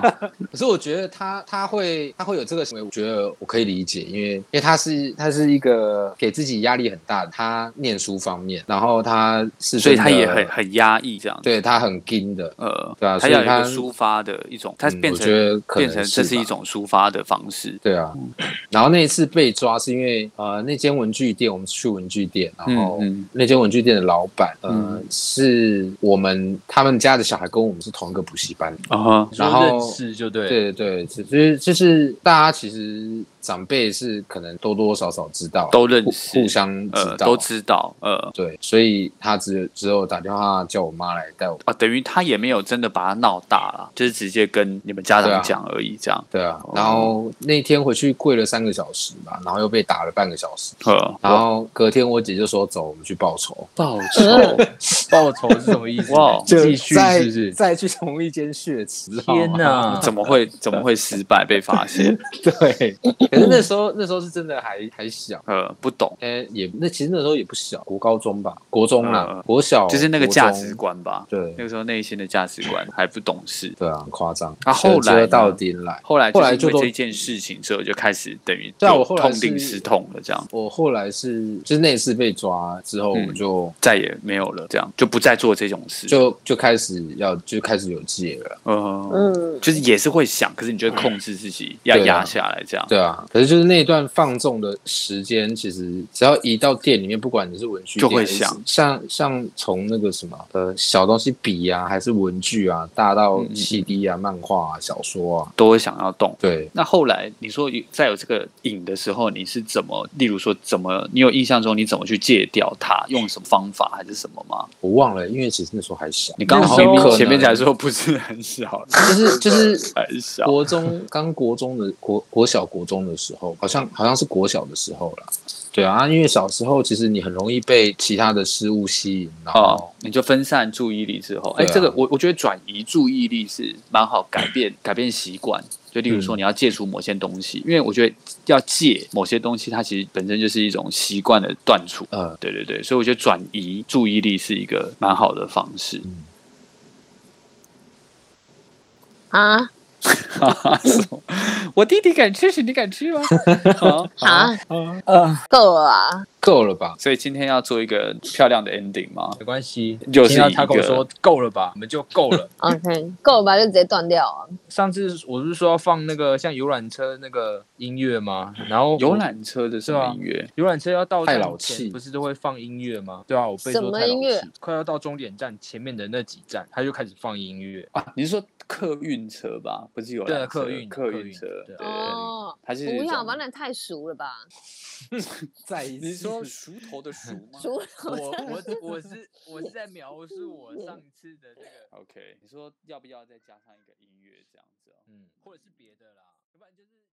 D: 可是我觉得他他会他会有这个行为，我觉得我可以理解，因为因为他是他是一个给自己压力很大的，他念书方面，然后他是
C: 所以他也很很压抑这样。
D: 对他很硬的，
C: 呃，
D: 对啊
C: 他要有一
D: 所以他
C: 个抒发的一种，他
D: 嗯
C: 变成、
D: 我觉得可能
C: 变成这是一种抒发的方式。
D: 对啊。然后那一次被抓是因为呃那间文具店，我们去文具店，然后那间文具店的老板呃、
C: 嗯
D: 是我们他们家的小孩跟我们是同一个补习班。
C: 啊，
D: 然后
B: 认识就对了，
D: 对对，只是就是大家其实长辈是可能多多少少知道，
C: 都认识
D: 互相知
C: 呃，
D: 道，
C: 都知道，呃，
D: 对，所以他只只有打电话叫我妈来带我。
C: 啊，等于他也没有真的把他闹大了，就是直接跟你们家长讲而已，这样。
D: 对啊，然后那天回去跪了三个小时吧，然后又被打了半个小时。
C: 呃，
D: 然后隔天我姐就说：“走，我们去报仇。
C: 报仇，
B: 报仇是什么意思？
C: 哇
B: 继续
D: 再
B: 是不是？
D: 再去同一间血池。
B: 天哪！
C: 怎么会怎么会失败被发现？
D: 对，可是那时候那时候是真的还还小，
C: 呃，不懂，
D: 哎，也那其实那时候也不小，国高中吧，国中啦
C: 呃，
D: 国小
C: 就是那个价值观吧。
D: 对
C: 那个时候内心的价值观还不懂事。
D: 对啊，很夸张。
C: 啊后来
D: 到丁来，
C: 后来
D: 后来就都
C: 就是因为这件事情之后，就开始等于
D: 对啊我后来
C: 痛定思痛了，这样
D: 我后来是就是那次被抓之后，我们就、
C: 再也没有了，这样就不再做这种事。
D: 就就开始要就开始有戒了。
C: 呃，
A: 嗯，
C: 就是也是会想，可是你就会控制自己，要压下来，这样。
D: 对啊，可是就是那段放纵的时间，其实只要一到店里面，不管你是文具
C: 就会想
D: 像像从那个什么呃小东西笔啊，还是文具啊，大到 CD 啊、漫画啊、小说啊，
C: 都会想要动。
D: 对，
C: 那后来你说有在有这个瘾的时候，你是怎么，例如说怎么，你有印象中你怎么去戒掉它，用什么方法还是什么吗？
D: 我忘了，因为其实那时候还小，
C: 你刚好前面才说不是很小，
D: 就是就是
C: 很小。
D: 国中刚国中的国国小国中的时候，好像好像是国小的时候啦。对啊，因为小时候其实你很容易被其他的事物吸引，然后、
C: 哦，你就分散注意力之后，哎、
D: 啊
C: 这个我我觉得转移注意力是蛮好改变改变习惯。就例如说
D: 嗯
C: 你要戒除某些东西，因为我觉得要戒某些东西，它其实本身就是一种习惯的断除。
D: 嗯，
C: 对对对，所以我觉得转移注意力是一个蛮好的方式。
A: 啊
C: 我弟弟敢吃屎，你敢吃吗？好
A: 啊，
B: 啊，
A: 够了啊！
D: 够了吧？
C: 所以今天要做一个漂亮的 ending 吗？
B: 没关系，
C: 就是
B: 听到他跟我说够了吧，我们就够了。
A: OK，够了吧？就直接断掉啊！
B: 上次我不是说要放那个像游览车那个音乐吗？然后
C: 游览车的什么音乐？
B: 游览车要到
D: 太老气
B: 不是都会放音乐吗？对啊，我被
A: 什
B: 说太老
A: 么音乐
B: 气。快要到终点站前面的那几站，他就开始放音乐。
C: 啊，你是说客运车吧？不是游览
B: 对客运
C: 客
B: 客运
C: 运车。
B: 对
C: 对，
A: 哦，
C: 它是
A: 不要
C: 种
A: 吧，那也太熟了吧？
D: 再一
C: 你说熟头的熟吗
A: 熟
B: 我我我是我是在描述我上次的这个
C: ，？OK，你说要不要再加上一个音乐这样子哦？
B: 嗯，或者是别的啦，要不然就是。